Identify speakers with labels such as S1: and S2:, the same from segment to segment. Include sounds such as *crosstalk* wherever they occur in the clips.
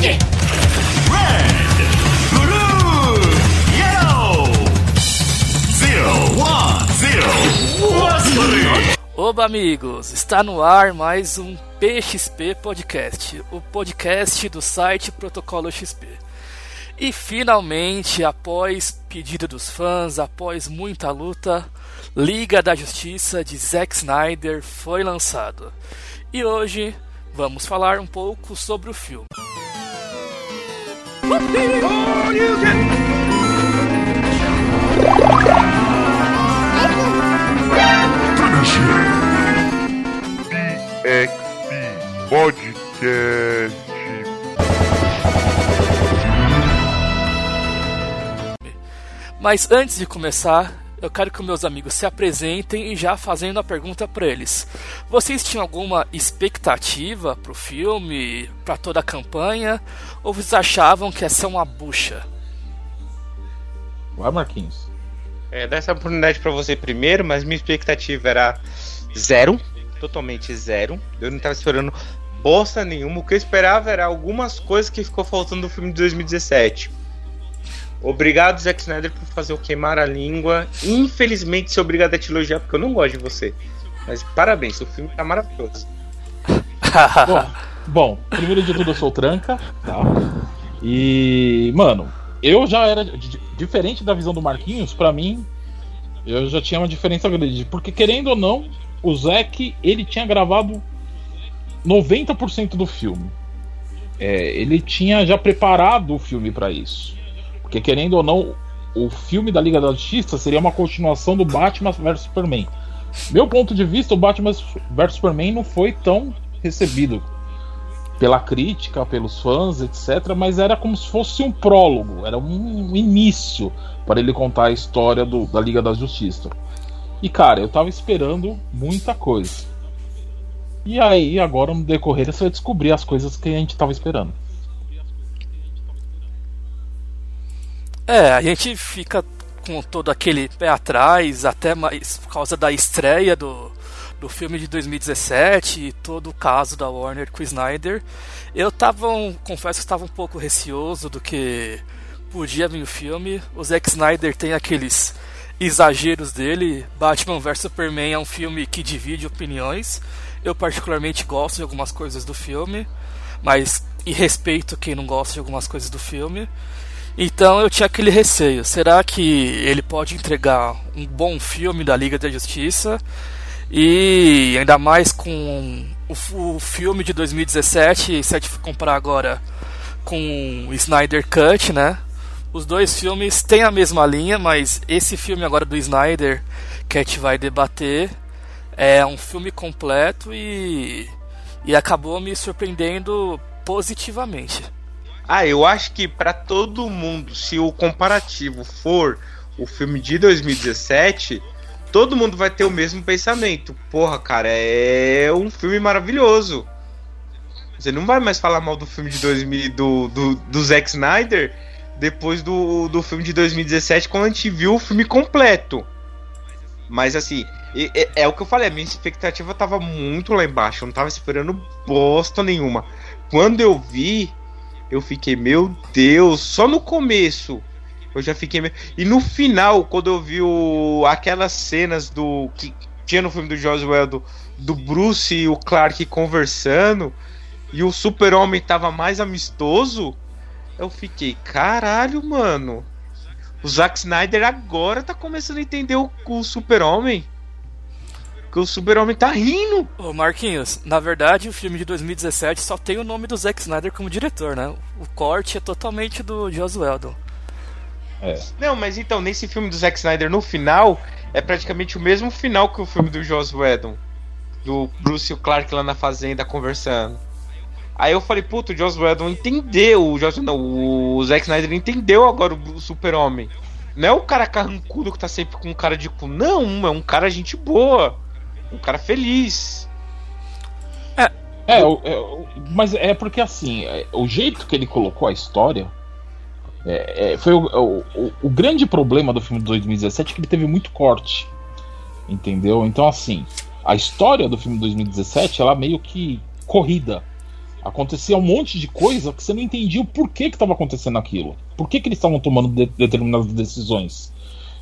S1: Red,
S2: Blue, Yellow, Zero, One, Zero,
S3: Oba, amigos! Está no ar mais um PXP Podcast, o podcast do site Protocolo XP. E finalmente, após pedido dos fãs, após muita luta, Liga da Justiça de Zack Snyder foi lançado. E hoje vamos falar um pouco sobre o filme.
S4: Podcast.
S3: Mas antes de começar, eu quero que meus amigos se apresentem e já fazendo a pergunta para eles. Vocês tinham alguma expectativa pro filme, para toda a campanha, ou vocês achavam que ia ser uma bucha?
S5: Vai, Marquinhos.
S6: É, dar essa oportunidade pra você primeiro, mas minha expectativa era zero, totalmente zero. Eu não tava esperando bosta nenhuma. O que eu esperava era algumas coisas que ficou faltando do filme de 2017. Obrigado, Zack Snyder, por fazer eu queimar a língua. Infelizmente, sou obrigado a te elogiar porque eu não gosto de você. Mas parabéns, o filme tá maravilhoso. *laughs*
S5: Bom, bom, primeiro de tudo eu sou tranca, tá? E, mano, eu já era di- diferente da visão do Marquinhos, pra mim, eu já tinha uma diferença grande, porque querendo ou não, o Zack, ele tinha gravado 90% do filme. É, ele tinha já preparado o filme pra isso. Porque querendo ou não, o filme da Liga da Justiça seria uma continuação do Batman vs Superman. Meu ponto de vista, o Batman vs Superman não foi tão recebido pela crítica, pelos fãs, etc. Mas era como se fosse um prólogo, era um início para ele contar a história do- da Liga da Justiça. E cara, eu tava esperando muita coisa. E aí, agora no decorrer, você vai descobrir as coisas que a gente tava esperando.
S3: É, a gente fica com todo aquele pé atrás, até mais por causa da estreia do, do filme de 2017 e todo o caso da Warner com o Snyder. Eu tava, um- confesso que estava um pouco receoso do que podia vir o filme. O Zack Snyder tem aqueles exageros dele. Batman vs Superman é um filme que divide opiniões. Eu particularmente gosto de algumas coisas do filme, mas e respeito quem não gosta de algumas coisas do filme. Então eu tinha aquele receio. Será que ele pode entregar um bom filme da Liga da Justiça? E ainda mais com o, filme de 2017, se a gente comparar agora com Snyder Cut, né? Os dois filmes têm a mesma linha, mas esse filme agora do Snyder que a gente vai debater é um filme completo e, e acabou me surpreendendo positivamente.
S6: Ah, eu acho que pra todo mundo, se o comparativo for o filme de 2017, todo mundo vai ter o mesmo pensamento. Porra, cara, é um filme maravilhoso. Você não vai mais falar mal do filme de 2000 do, do, do Zack Snyder depois do, do filme de 2017 quando a gente viu o filme completo. Mas assim, e- é, o que eu falei, a minha expectativa tava muito lá embaixo, eu não tava esperando bosta nenhuma. Quando eu vi, eu fiquei, meu Deus, só no começo eu já fiquei. me- E no final, quando eu vi o, aquelas cenas do. que tinha no filme do Josué do, do Bruce e o Clark conversando, e o Super-Homem tava mais amistoso, eu fiquei, caralho, mano. O Zack Snyder agora tá começando a entender o, o Super-Homem. Que o Super-Homem tá rindo.
S3: Ô Marquinhos, na verdade o filme de 2017 só tem o nome do Zack Snyder como diretor, né? O corte é totalmente do Joss Whedon.
S5: É.
S6: Não, mas então, nesse filme do Zack Snyder, no final, é praticamente o mesmo final que o filme do Joss Whedon. Do Bruce e o Clark lá na fazenda conversando. Aí eu falei, puta, o Joss Whedon entendeu, o Joss, não, o Zack Snyder entendeu agora o, o super-homem. Não é o cara carrancudo que tá sempre com cara de cu, não, é um cara gente boa. Um cara feliz.
S5: É, é, o- mas é porque assim, é, o jeito que ele colocou a história é, é, foi o, o- o- grande problema do filme de 2017 é que ele teve muito corte. Entendeu? Então, assim, a história do filme de 2017 ela é meio que corrida. Acontecia um monte de coisa que você não entendia o porquê que estava acontecendo aquilo. Por que, que eles estavam tomando de determinadas decisões.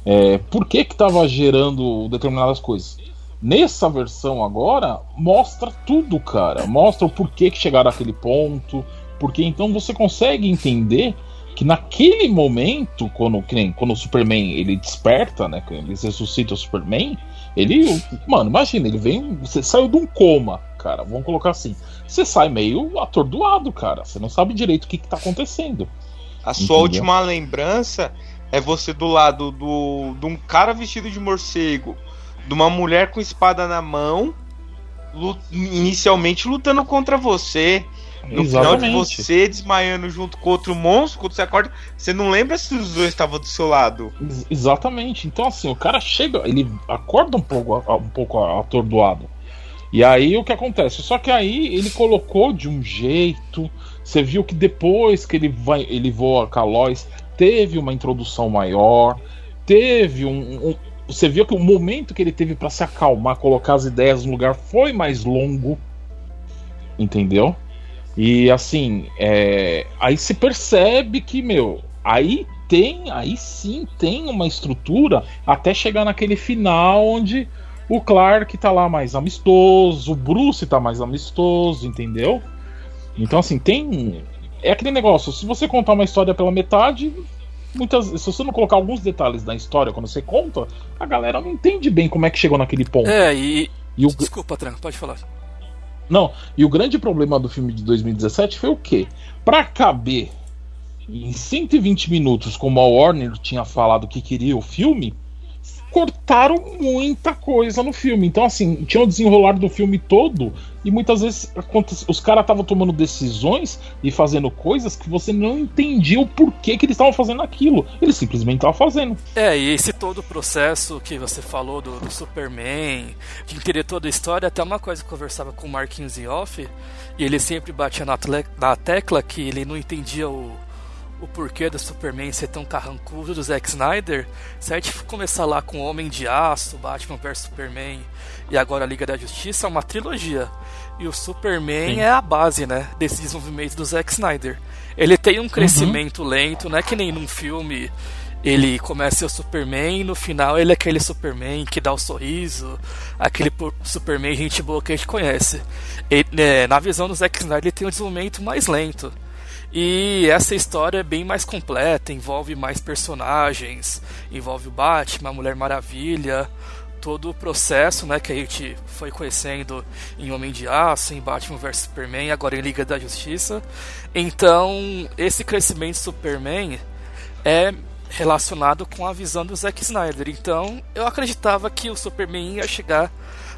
S5: É, por que estava gerando determinadas coisas. Nessa versão agora, mostra tudo, cara. Mostra o porquê que chegaram àquele ponto. Porque então você consegue entender que naquele momento, quando, nem, quando o Superman ele desperta, né? Quando ele ressuscita o Superman, ele. Mano, imagina, ele vem. Você saiu de um coma, cara. Vamos colocar assim. Você sai meio atordoado, cara. Você não sabe direito o que, que tá acontecendo.
S6: A sua Entendeu? última lembrança é você do lado do, de um cara vestido de morcego, de uma mulher com espada na mão, lut, inicialmente lutando contra você. No Exatamente. final de você desmaiando junto com outro monstro, quando você acorda, você não lembra se os dois estavam do seu lado.
S5: Exatamente. Então assim, o cara chega, ele acorda um pouco, um pouco atordoado. E aí o que acontece? Só que aí ele colocou de um jeito. Você viu que depois que ele vai, ele voa a Lois, teve uma introdução maior, teve um, um você viu que o momento que ele teve para se acalmar, colocar as ideias no lugar foi mais longo, entendeu? E assim, é, aí se percebe que, meu, aí tem, aí sim tem uma estrutura até chegar naquele final onde o Clark tá lá mais amistoso, o Bruce tá mais amistoso, entendeu? Então assim, tem. É aquele negócio, se você contar uma história pela metade, muitas. Se você não colocar alguns detalhes da história quando você conta, a galera não entende bem como é que chegou naquele ponto.
S3: É, e. e o... Desculpa, Tranco, pode falar.
S5: Não, e o grande problema do filme de 2017 foi o quê? Para caber em 120 minutos, como a Warner tinha falado que queria o filme, cortaram muita coisa no filme. Então, assim, tinha o desenrolar do filme todo e muitas vezes os caras estavam tomando decisões e fazendo coisas que você não entendia o porquê que eles estavam fazendo aquilo. Eles simplesmente estavam fazendo.
S3: É, e esse todo o processo que você falou do, do Superman, de entender toda a história, até uma coisa que eu conversava com o Marquinhos em off, e ele sempre batia na, na tecla que ele não entendia o o porquê do Superman ser tão carrancudo do Zack Snyder, se a gente começar lá com Homem de Aço, Batman vs Superman e agora a Liga da Justiça, é uma trilogia. E o Superman Sim. é a base, né, desse desenvolvimento do Zack Snyder. Ele tem um uhum. crescimento uhum. lento, não é que nem num filme ele começa a ser o Superman e no final ele é aquele Superman que dá o sorriso, aquele Superman gente boa que a gente conhece. E, né, na visão do Zack Snyder ele tem um desenvolvimento mais lento. E essa história é bem mais completa, envolve mais personagens, envolve o Batman, a Mulher Maravilha, todo o processo né, que a gente foi conhecendo em Homem de Aço, em Batman vs Superman, agora em Liga da Justiça. Então, esse crescimento do Superman é relacionado com a visão do Zack Snyder. Então, eu acreditava que o Superman ia chegar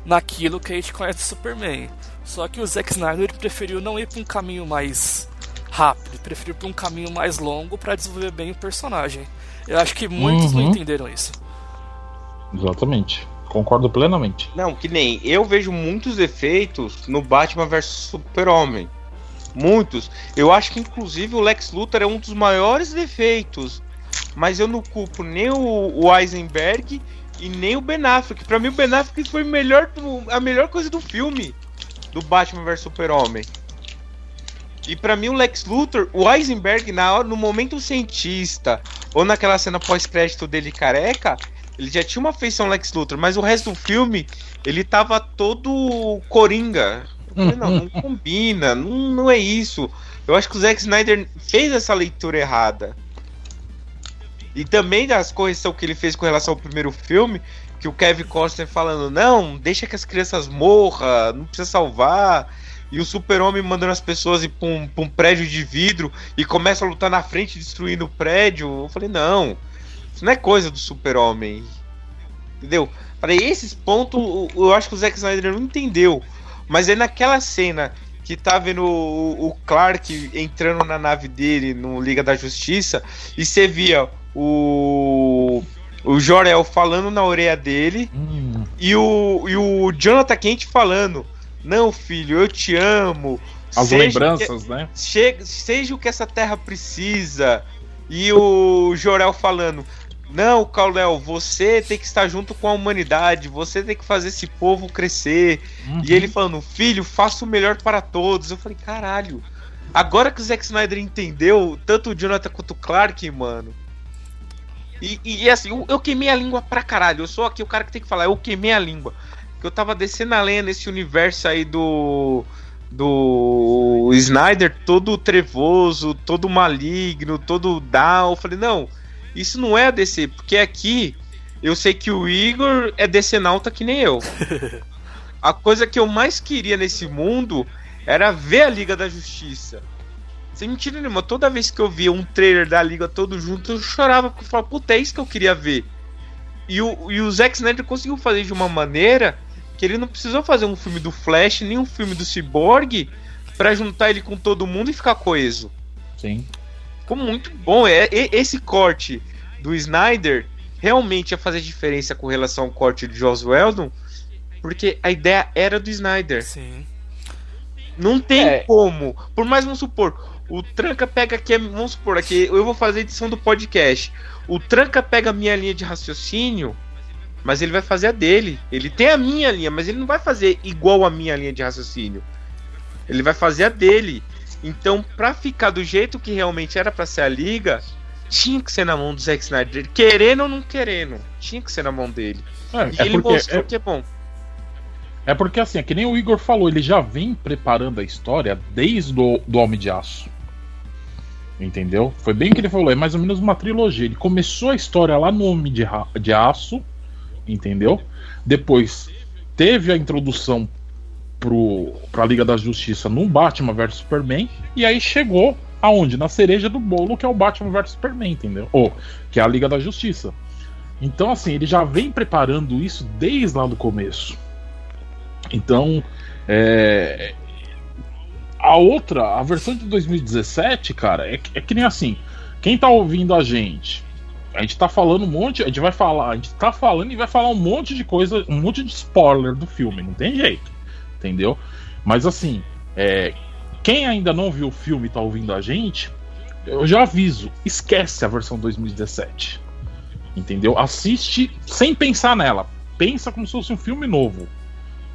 S3: naquilo que a gente conhece do Superman. Só que o Zack Snyder preferiu não ir para um caminho mais rápido, preferiu por um caminho mais longo para desenvolver bem o personagem. Eu acho que muitos uhum. não entenderam isso.
S5: Exatamente. Concordo plenamente.
S6: Não, que nem eu vejo muitos efeitos no Batman vs Super-Homem. Muitos. Eu acho que inclusive o Lex Luthor é um dos maiores defeitos. Mas eu não culpo nem o, Eisenberg e nem o Ben Affleck. Pra mim o Ben Affleck foi melhor, a melhor coisa do filme. Do Batman vs Super-Homem. E para mim o Lex Luthor, o Eisenberg, na hora, no momento cientista, ou naquela cena pós-crédito dele careca, ele já tinha uma feição Lex Luthor, mas o resto do filme, ele tava todo coringa. Falei, não, não *laughs* combina, não, não é isso. Eu acho que o Zack Snyder fez essa leitura errada. E também das correções que ele fez com relação ao primeiro filme, que o Kevin Costner falando, não, deixa que as crianças morram, não precisa salvar e o super-homem mandando as pessoas ir pra um, pra um, prédio de vidro e começa a lutar na frente destruindo o prédio. Eu falei, não, isso não é coisa do super-homem. Entendeu? Falei, esses pontos eu acho que o Zack Snyder não entendeu. Mas aí naquela cena que tá vendo o, o Clark entrando na nave dele no Liga da Justiça e você via o o Jor-El falando na orelha dele hum. e, o, e o Jonathan Kent falando não, filho, eu te amo.
S5: As lembranças,
S6: que,
S5: né?
S6: Che, seja o que essa terra precisa. E o Jorel falando: Não, Kal-El, você tem que estar junto com a humanidade, você tem que fazer esse povo crescer.
S5: Uhum.
S6: E ele falando, filho, faça o melhor para todos. Eu falei, caralho. Agora que o Zack Snyder entendeu, tanto o Jonathan quanto o Clark, mano. E, e, e assim, eu, eu queimei a língua pra caralho. Eu sou aqui o cara que tem que falar, eu queimei a língua. Que eu tava descendo a lenha nesse universo aí do. Do Snyder todo trevoso, todo maligno, todo down. Eu falei, não, isso não é a DC, porque aqui eu sei que o Igor é DC nauta que nem eu. *laughs* A coisa que eu mais queria nesse mundo era ver a Liga da Justiça. Sem mentira nenhuma, toda vez que eu via um trailer da Liga todo junto, eu chorava porque eu falava, puta, é isso que eu queria ver. E o, e o Zack Snyder conseguiu fazer de uma maneira que ele não precisou fazer um filme do Flash, nem um filme do Cyborg, pra juntar ele com todo mundo e ficar coeso.
S5: Sim.
S6: Ficou muito bom. É, esse corte do Snyder realmente ia fazer diferença com relação ao corte de Joss Whedon, porque a ideia era do Snyder.
S3: Sim.
S6: Não tem
S5: É.
S6: como. Por mais, vamos supor, o Tranca pega aqui, vamos supor, aqui, eu vou fazer a edição do podcast. O Tranca pega a minha linha de raciocínio, mas ele vai fazer a dele. Ele tem a minha linha, mas ele não vai fazer igual a minha linha de raciocínio. Ele vai fazer a dele. Então, pra ficar do jeito que realmente era pra ser a liga, tinha que ser na mão do Zack Snyder. Querendo ou não querendo, tinha que ser na mão dele.
S5: É,
S6: E
S5: é
S6: ele
S5: porque,
S6: mostrou
S5: é,
S6: que é bom.
S5: é porque assim, é que nem o Igor falou, ele já vem preparando a história desde o do Homem de Aço. Entendeu? Foi bem o que ele falou, é mais ou menos uma trilogia. Ele começou a história lá no Homem de, de Aço, entendeu? Depois teve a introdução pro, pra Liga da Justiça no Batman vs Superman, e aí chegou aonde? Na cereja do bolo, que é o Batman vs Superman, entendeu? Ou que é a Liga da Justiça. Então, assim, ele já vem preparando isso desde lá do começo. Então, é, a outra, a versão de 2017, cara, é, é que nem assim. Quem tá ouvindo a gente, a gente tá falando um monte, a gente vai falar, a gente tá falando e vai falar um monte de coisa, um monte de spoiler do filme, não tem jeito, entendeu? Mas assim, é, quem ainda não viu o filme e tá ouvindo a gente, eu já aviso, esquece a versão 2017. Entendeu? Assiste sem pensar nela. Pensa como se fosse um filme novo.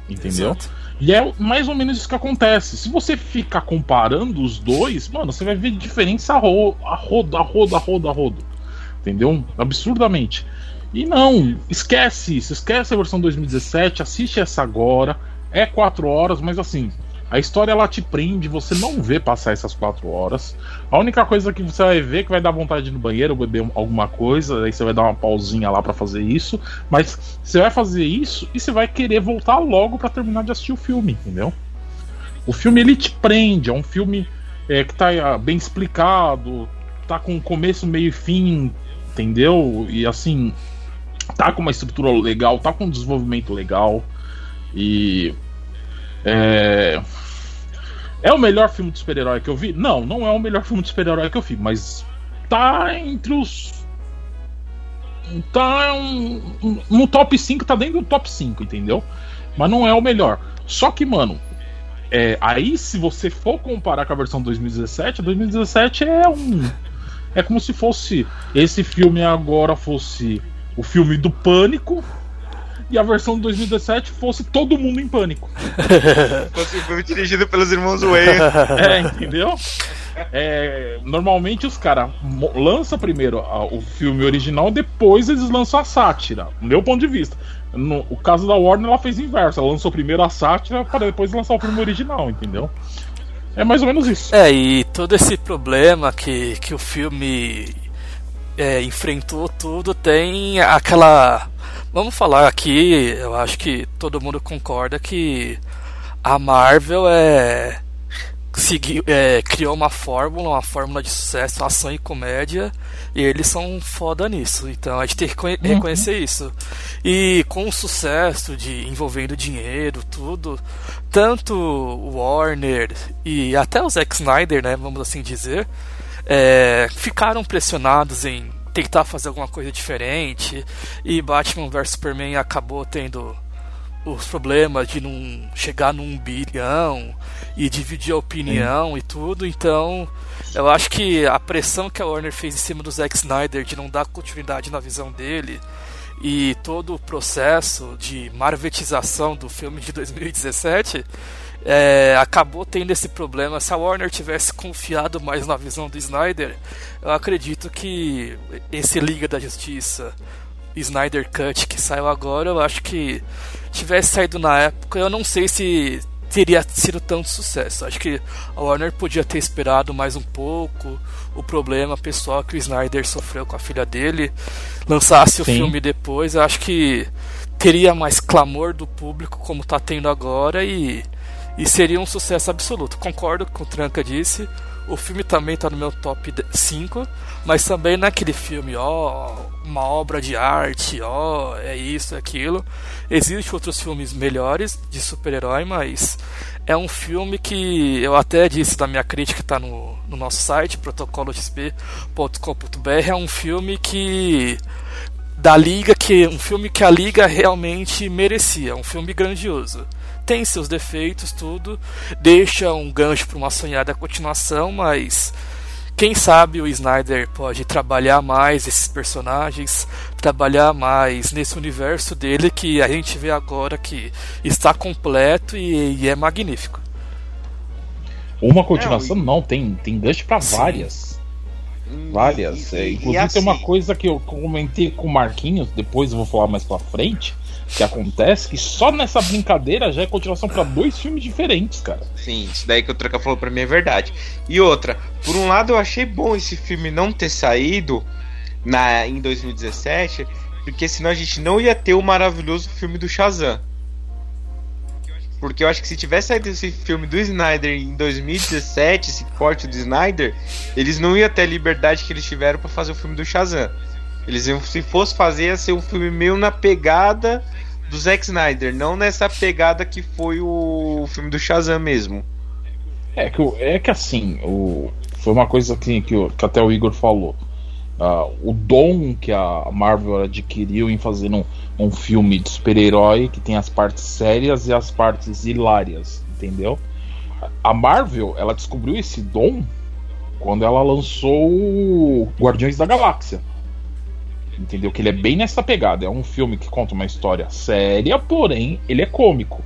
S5: Entendeu?
S3: Exato.
S5: E é mais ou menos isso que acontece. Se você ficar comparando os dois, mano, você vai ver diferença a, ro a rodo, a rodo, a rodo, a rodo. Entendeu? Absurdamente. E não, esquece isso, esquece a versão 2017, assiste essa agora. É quatro horas, mas assim, a história ela te prende, você não vê passar essas quatro horas. A única coisa que você vai ver é que vai dar vontade de ir no banheiro, beber alguma coisa, aí você vai dar uma pausinha lá pra fazer isso. Mas você vai fazer isso e você vai querer voltar logo pra terminar de assistir o filme, entendeu? O filme ele te prende, é um filme é, que tá ah, bem explicado, tá com começo, meio e fim, entendeu? E assim, tá com uma estrutura legal, tá com um desenvolvimento legal. E. É. É o melhor filme de super-herói que eu vi? Não, não é o melhor filme de super-herói que eu vi, mas tá entre os. Tá um- no top 5, tá dentro do top 5, entendeu? Mas não é o melhor. Só que, mano, é, aí se você for comparar com a versão 2017, a 2017 é um. É como se fosse. Esse filme agora fosse o filme do pânico. E a versão de 2017 fosse todo mundo em pânico. *laughs*
S6: Fosse um filme dirigido pelos irmãos Wayne. *laughs*
S5: É, entendeu? É, normalmente os caras lançam primeiro a- o filme original, depois eles lançam a sátira. No meu ponto de vista. No, o caso da Warner, ela fez inverso. Ela lançou primeiro a sátira para depois lançar o filme original, entendeu? É mais ou menos isso.
S3: É, e todo esse problema que, que o filme é, enfrentou tudo tem aquela. Vamos falar aqui, eu acho que todo mundo concorda que a Marvel é, seguiu, é, criou uma fórmula, uma fórmula de sucesso, ação e comédia, e eles são foda nisso. Então a gente tem que conhe- reconhecer isso. E com o sucesso de envolvendo dinheiro, tudo, tanto o Warner e até o Zack Snyder, né, vamos assim dizer, é, ficaram pressionados em tentar fazer alguma coisa diferente e Batman vs Superman acabou tendo os problemas de não chegar num bilhão e dividir a opinião Sim. e tudo, então eu acho que a pressão que a Warner fez em cima do Zack Snyder de não dar continuidade na visão dele e todo o processo de marvetização do filme de 2017 é, acabou tendo esse problema. Se a Warner tivesse confiado mais na visão do Snyder, eu acredito que esse Liga da Justiça, Snyder Cut que saiu agora, eu acho que tivesse saído na época, eu não sei se teria sido tanto sucesso. Acho que a Warner podia ter esperado mais um pouco o problema pessoal que o Snyder sofreu com a filha dele, lançasse Sim. o filme depois. Eu acho que teria mais clamor do público como está tendo agora e e seria um sucesso absoluto. Concordo com o Tranca disse. O filme também está no meu top 5, mas também naquele filme, ó, uma obra de arte, ó, é isso, é aquilo. Existem outros filmes melhores de super-herói, mas é um filme que eu até disse na minha crítica, está no, no nosso site, protocolosp.com.br, é um filme que da liga que um filme que a liga realmente merecia, um filme grandioso tem seus defeitos, tudo, deixa um gancho para uma sonhada continuação, mas quem sabe o Snyder pode trabalhar mais esses personagens, trabalhar mais nesse universo dele que a gente vê agora que está completo e, e é magnífico.
S5: Uma continuação é, não, tem, tem gancho para várias. Várias. E, é, inclusive assim, tem uma assim- coisa que eu comentei com o Marquinhos, depois eu vou falar mais pra frente que acontece que só nessa brincadeira já é continuação para dois filmes diferentes, cara.
S6: Sim, isso daí que o Tranca falou pra mim é verdade. E outra, por um lado eu achei bom esse filme não ter saído na, em 2017, porque senão a gente não ia ter o maravilhoso filme do Shazam. Porque eu acho que se tivesse saído esse filme do Snyder em 2017, esse corte do Snyder, eles não iam ter a liberdade que eles tiveram para fazer o filme do Shazam. Eles iam, se fosse fazer, ia ser um filme meio na pegada do Zack Snyder, não nessa pegada que foi o filme do Shazam mesmo.
S5: É que, é que assim, o, foi uma coisa que, que, que até o Igor falou. Uh, o dom que a Marvel adquiriu em fazer um, um filme de super-herói que tem as partes sérias e as partes hilárias, entendeu? A Marvel, ela descobriu esse dom quando ela lançou Guardiões da Galáxia. Entendeu? Que ele é bem nessa pegada. É um filme que conta uma história séria, porém ele é cômico.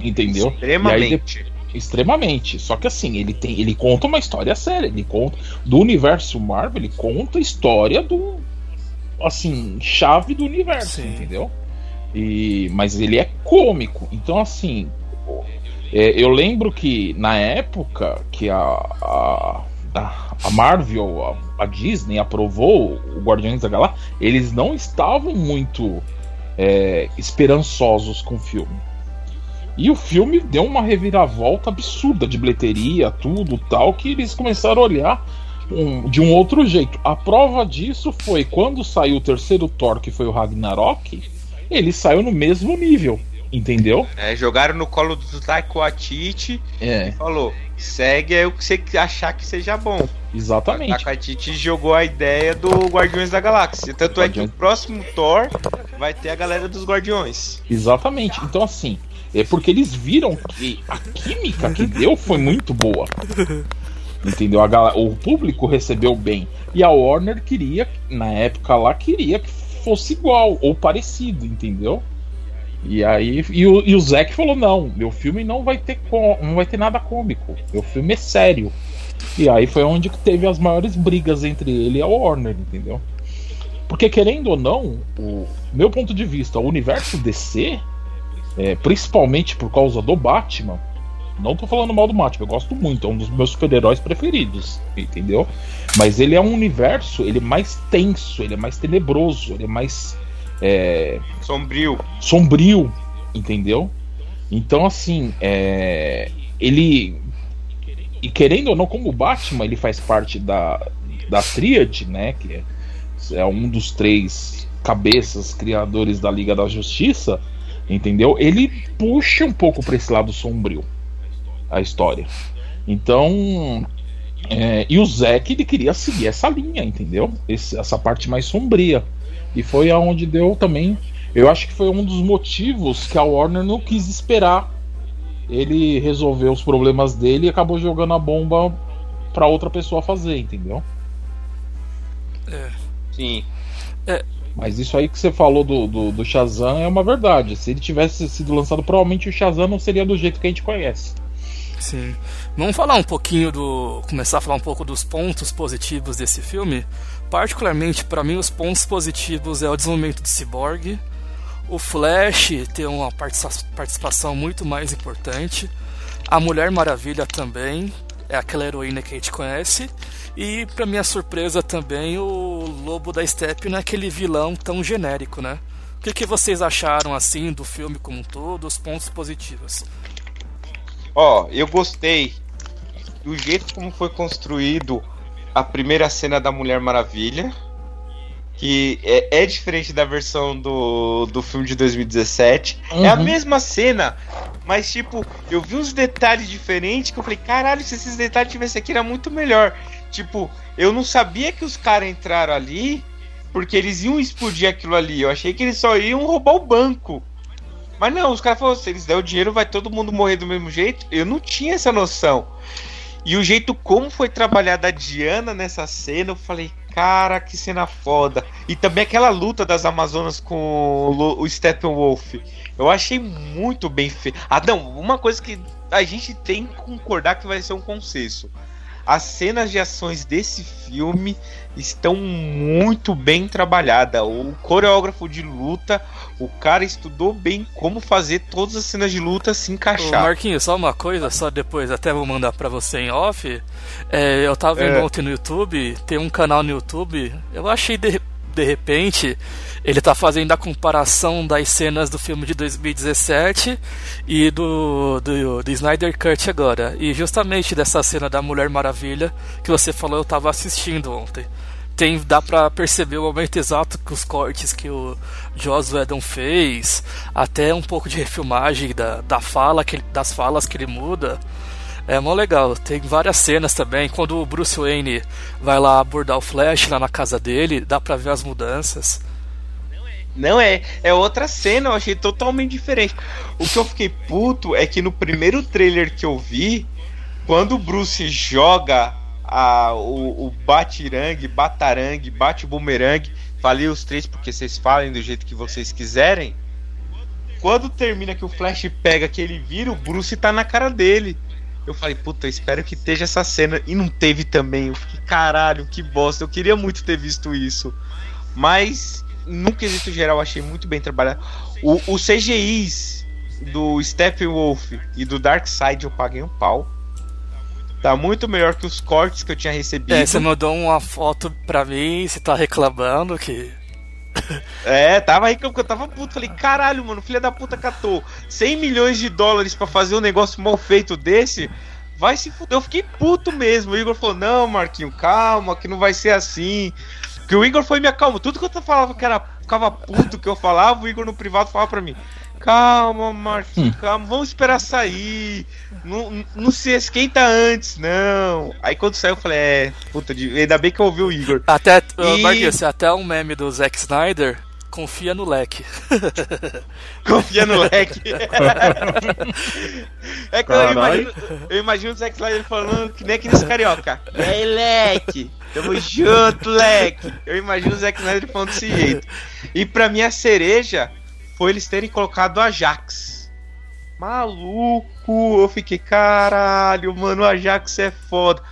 S5: Entendeu?
S6: Extremamente.
S5: Aí, extremamente. Só que assim, ele tem, ele conta uma história séria. Ele conta do universo Marvel, ele conta a história do assim, chave do universo, Sim. entendeu? E mas ele é cômico. Então assim, é, eu lembro que na época que a, a, a Marvel, a a Disney aprovou o Guardiões da Galáxia, eles não estavam muito é, esperançosos com o filme. E o filme deu uma reviravolta absurda de bilheteria, tudo tal, que eles começaram a olhar um, de um outro jeito. A prova disso foi quando saiu o terceiro Thor, que foi o Ragnarok, ele saiu no mesmo nível, entendeu?
S6: É, jogaram no colo do Taiko Atiti é. e falou: segue é o que você achar que seja bom.
S5: Exatamente. A
S6: Katiti jogou a ideia do Guardiões da Galáxia. Tanto Guardiões. é que o próximo Thor vai ter a galera dos Guardiões.
S5: Exatamente. Então, assim, é porque eles viram que a química que deu foi muito boa. Entendeu? A o público recebeu bem. E a Warner queria, na época lá, queria que fosse igual ou parecido, entendeu? E aí e o, e o Zack falou: não, meu filme não vai ter com, não vai ter nada cômico. Meu filme é sério. E aí foi onde teve as maiores brigas entre ele e a Warner, entendeu? Porque querendo ou não, o meu ponto de vista, o universo DC, é, principalmente por causa do Batman, não tô falando mal do Batman, eu gosto muito, é um dos meus super-heróis preferidos, entendeu? Mas ele é um universo, ele é mais tenso, ele é mais tenebroso, ele é mais é,
S6: sombrio.
S5: Sombrio, entendeu? Então, assim, é, ele. E querendo ou não, como o Batman ele faz parte da, da Tríade, né? Que é, é um dos três cabeças criadores da Liga da Justiça, entendeu? Ele puxa um pouco para esse lado sombrio a história. Então, é, e o Zack ele queria seguir essa linha, entendeu? Esse, essa parte mais sombria. E foi aonde deu também. Eu acho que foi um dos motivos que a Warner não quis esperar ele resolver os problemas dele e acabou jogando a bomba para outra pessoa fazer, entendeu?
S3: É.
S6: Sim.
S5: Mas isso aí que você falou do, do, do Shazam é uma verdade. Se ele tivesse sido lançado, provavelmente o Shazam não seria do jeito que a gente conhece.
S3: Sim. Vamos falar um pouquinho do. começar a falar um pouco dos pontos positivos desse filme. Particularmente, para mim, os pontos positivos é o desenvolvimento do Cyborg. O Flash tem uma participa- participação muito mais importante. A Mulher Maravilha também é aquela heroína que a gente conhece. E, pra minha surpresa também, o Lobo da Steppe não é aquele vilão tão genérico, né? O que, que vocês acharam assim do filme como um todo, os pontos positivos?
S6: Ó, eu gostei do jeito como foi construído a primeira cena da Mulher Maravilha. Que é, é diferente da versão do, do filme de 2017. É a
S5: Uhum.
S6: mesma cena, mas tipo, eu vi uns detalhes diferentes que eu falei, caralho, se esses detalhes tivessem aqui era muito melhor. Tipo, eu não sabia que os caras entraram ali porque eles iam explodir aquilo ali. Eu achei que eles só iam roubar o banco. Mas não, os caras falaram, se eles der o dinheiro, vai todo mundo morrer do mesmo jeito. Eu não tinha essa noção. E o jeito como foi trabalhada a Diana nessa cena, eu falei, cara, que cena foda. E também aquela luta das Amazonas com o, Steppenwolf. Eu achei muito bem feito. Não, uma coisa que a gente tem que concordar que vai ser um consenso. As cenas de ações desse filme estão muito bem trabalhadas. O coreógrafo de luta, o cara estudou bem como fazer todas as cenas de luta se
S3: Ô,
S6: encaixar.
S3: Marquinhos, só uma coisa, só depois, até vou mandar pra você em off. É, eu tava vendo
S6: É.
S3: ontem no YouTube, tem um canal no YouTube, eu achei de, de repente, ele tá fazendo a comparação das cenas do filme de 2017 e do, do, do Snyder Cut agora. E justamente dessa cena da Mulher Maravilha que você falou, eu tava assistindo ontem. Tem, dá pra perceber o momento exato que os cortes que o Joss Whedon fez, até um pouco de refilmagem da, da fala que das falas que ele muda. É mó legal. Tem várias cenas também. Quando o Bruce Wayne vai lá abordar o Flash lá na casa dele, dá pra ver as mudanças.
S6: Não é, é outra cena, eu achei totalmente diferente. O que eu fiquei puto é que no primeiro trailer que eu vi, quando o Bruce joga a, o, o batirangue, batarangue, bate bumerangue, falei os três porque vocês falem do jeito que vocês quiserem. Quando termina que o Flash pega que ele vira, o Bruce tá na cara dele. Eu falei, puta, espero que esteja essa cena. E não teve também. Eu fiquei, caralho, que bosta. Eu queria muito ter visto isso. Mas, no quesito geral, achei muito bem trabalhado. O, o CGIs do Steppenwolf e do Darkseid eu paguei um pau. Tá muito melhor que os cortes que eu tinha recebido.
S3: É, você mandou uma foto pra mim, você tá reclamando que. *laughs*
S6: É, tava aí que eu tava puto. Falei, caralho, mano, filha da puta catou 100 milhões de dólares pra fazer um negócio mal feito desse. Vai se fuder. Eu fiquei puto mesmo. O Igor falou: Não, Marquinho, calma, que não vai ser assim. Que o Igor foi me acalmou. Tudo que eu falava que era ficava puto que eu falava, o Igor no privado falava pra mim: Calma, Marquinho, calma, vamos esperar sair. Não, não se esquenta antes, não. Aí quando saiu, eu falei: É, puta, de- ainda bem que eu ouvi o Igor.
S3: Até,
S6: E-
S3: Marquinhos, até um meme do Zack Snyder confia no leque. *laughs*
S6: Confia no leque. *laughs* é que eu imagino, eu imagino o Zack Snyder falando que nem aqueles carioca. E aí, leque? Tamo junto, leque. Eu imagino o Zack Snyder falando desse jeito. E pra mim a cereja foi eles terem colocado a Ajax. Maluco, eu fiquei, caralho, mano, o Ajax é foda.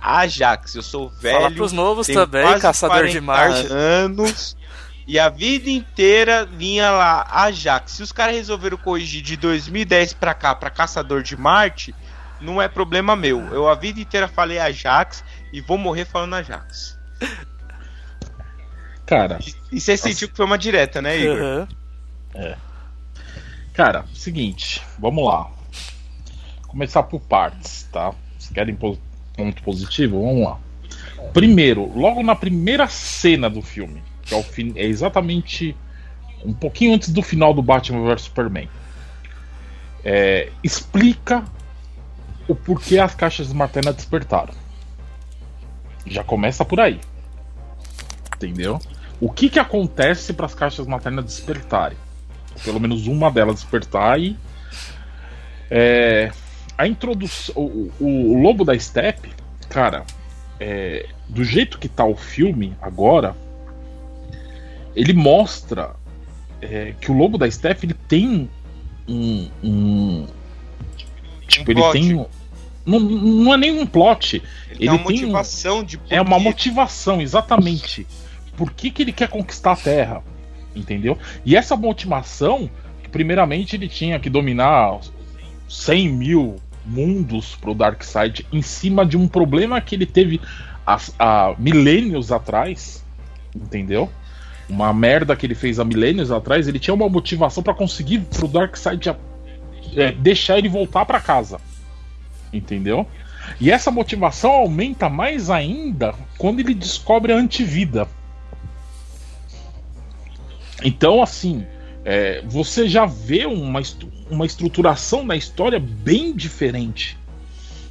S6: Ajax, eu sou velho.
S3: Fala pros novos também, Caçador de
S6: 40
S3: Marte.
S6: anos. E a vida inteira vinha lá Ajax. Se os caras resolveram corrigir de 2010 pra cá pra Caçador de Marte, não é problema meu. Eu a vida inteira falei Ajax e vou morrer falando Ajax.
S5: Cara,
S6: E você sentiu que foi uma direta, né, Igor?
S3: Aham.
S5: cara, seguinte, vamos lá. Começar por partes, tá? Vocês querem po- ponto positivo? Vamos lá. Primeiro, logo na primeira cena do filme, que é, o fin- é exatamente um pouquinho antes do final do Batman vs Superman, é, explica o porquê as caixas maternas despertaram. Já começa por aí. Entendeu? o que que acontece para as caixas maternas despertarem? Pelo menos uma delas despertar e é, a introdução, o, o, o Lobo da Steppe, cara, é, do jeito que tá o filme agora, ele mostra é, que o Lobo da Steppe ele tem um, um tipo
S6: Um
S5: ele
S6: plot.
S5: tem um- não, não é nem um plot
S6: Ele,
S5: Ele
S6: tem uma
S5: tem um-
S6: motivação de
S5: é uma motivação, exatamente. Por que, que ele quer conquistar a Terra? Entendeu? E essa motivação, que primeiramente ele tinha que dominar 100 mil mundos pro Darkseid em cima de um problema que ele teve há, há milênios atrás, entendeu? Uma merda que ele fez há milênios atrás, ele tinha uma motivação para conseguir pro Darkseid é, deixar ele voltar para casa. Entendeu? E essa motivação aumenta mais ainda quando ele descobre a antivida. Então, assim, é, você já vê uma, uma estruturação na história bem diferente.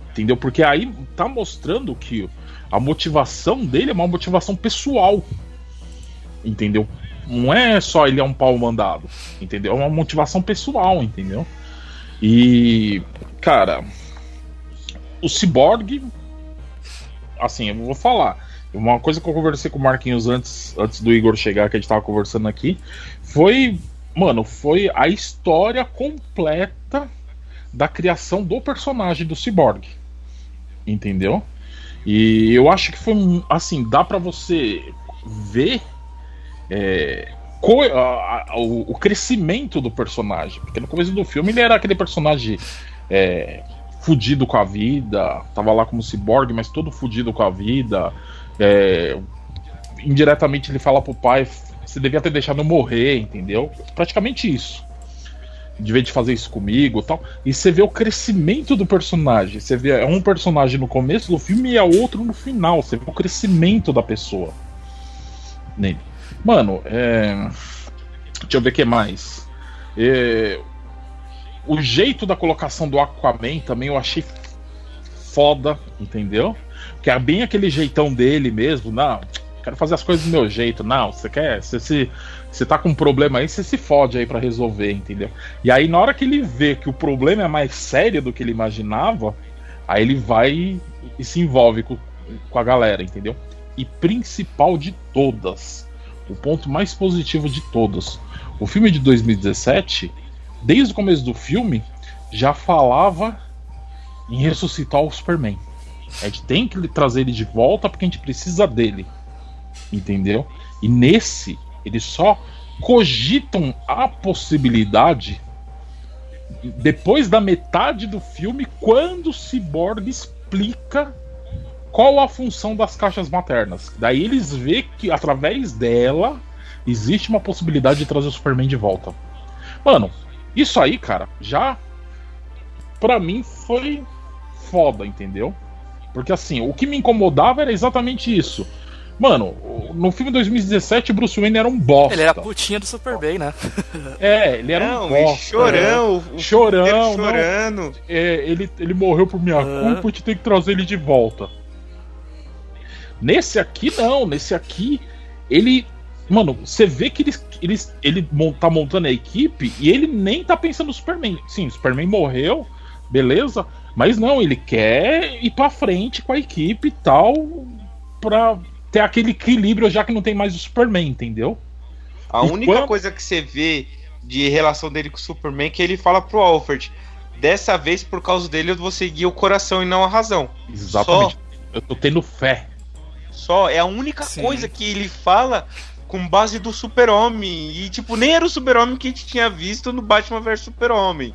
S5: Entendeu? Porque aí tá mostrando que a motivação dele é uma motivação pessoal. Entendeu? Não é só ele é um pau mandado. Entendeu? É uma motivação pessoal, entendeu? E, cara, o Cyborg, assim, eu vou falar. Uma coisa que eu conversei com o Marquinhos antes, antes do Igor chegar, que a gente tava conversando aqui, foi, mano, foi a história completa da criação do personagem do Cyborg. Entendeu? E eu acho que foi assim, dá pra você ver é, a- a- o, o crescimento do personagem. Porque no começo do filme ele era aquele personagem é, fudido com a vida, tava lá como cyborg, mas todo fudido com a vida. É, indiretamente ele fala pro pai: você devia ter deixado eu morrer, entendeu? Praticamente isso. De vez de fazer isso comigo tal. E você vê o crescimento do personagem. Você vê é um personagem no começo do filme e é outro no final. Você vê o crescimento da pessoa nele. Mano, é. Deixa eu ver o que mais. É, O jeito da colocação do Aquaman também eu achei foda, entendeu? Que é bem aquele jeitão dele mesmo. Não, quero fazer as coisas do meu jeito. Não, você quer. Você se. Você tá com um problema aí, você se fode aí pra resolver, entendeu? E aí, na hora que ele vê que o problema é mais sério do que ele imaginava, aí ele vai e se envolve com, com a galera, entendeu? E principal de todas, o ponto mais positivo de todos, o filme de 2017, desde o começo do filme, já falava em ressuscitar o Superman. A gente tem que trazer ele de volta porque a gente precisa dele. Entendeu? E nesse, eles só cogitam a possibilidade depois da metade do filme, quando o Cyborg explica qual a função das caixas maternas. Daí eles vê que através dela existe uma possibilidade de trazer o Superman de volta. Mano, isso aí, cara, já pra mim foi foda, entendeu? Porque assim, o que me incomodava era exatamente isso. Mano, no filme 2017, Bruce Wayne era um bosta.
S3: Ele era a putinha do Superman, né? *laughs*
S5: É, ele era
S6: não,
S5: um
S6: e
S5: bosta.
S6: chorão, o
S5: Chorão,
S6: chorando.
S5: é, ele, ele morreu por minha
S3: Ah.
S5: culpa, gente tem que trazer ele de volta. Nesse aqui, não. Nesse aqui, ele. Mano, você vê que ele, ele, ele tá montando a equipe e ele nem tá pensando no Superman. Sim, o Superman morreu, beleza. Mas não, ele quer ir pra frente com a equipe e tal. Pra ter aquele equilíbrio já que não tem mais o Superman, entendeu?
S6: A
S5: E
S6: única
S5: quando-
S6: coisa que você vê de relação dele com o Superman é que ele fala pro Alfred: dessa vez por causa dele eu vou seguir o coração e não a razão.
S5: Exatamente. Eu tô tendo fé.
S6: Só é a única
S3: Sim.
S6: coisa que ele fala com base do Super-Homem. E tipo, nem era o Super-Homem que a gente tinha visto no Batman vs Super-Homem.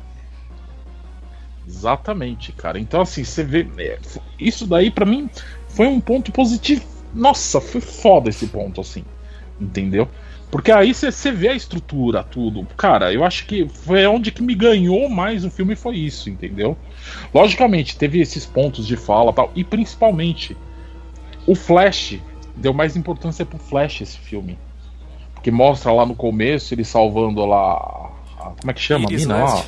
S5: Exatamente, cara. Então, assim, você vê. é, isso daí, pra mim, foi um ponto positivo. Nossa, foi foda esse ponto, assim. Entendeu? Porque aí você vê a estrutura, tudo. Cara, eu acho que foi onde que me ganhou mais o filme foi isso, entendeu? Logicamente, teve esses pontos de fala tal. E principalmente, o Flash deu mais importância pro Flash esse filme. Porque mostra lá no começo ele salvando lá. Como é que chama? a
S3: Iris
S5: mina lá?
S3: West.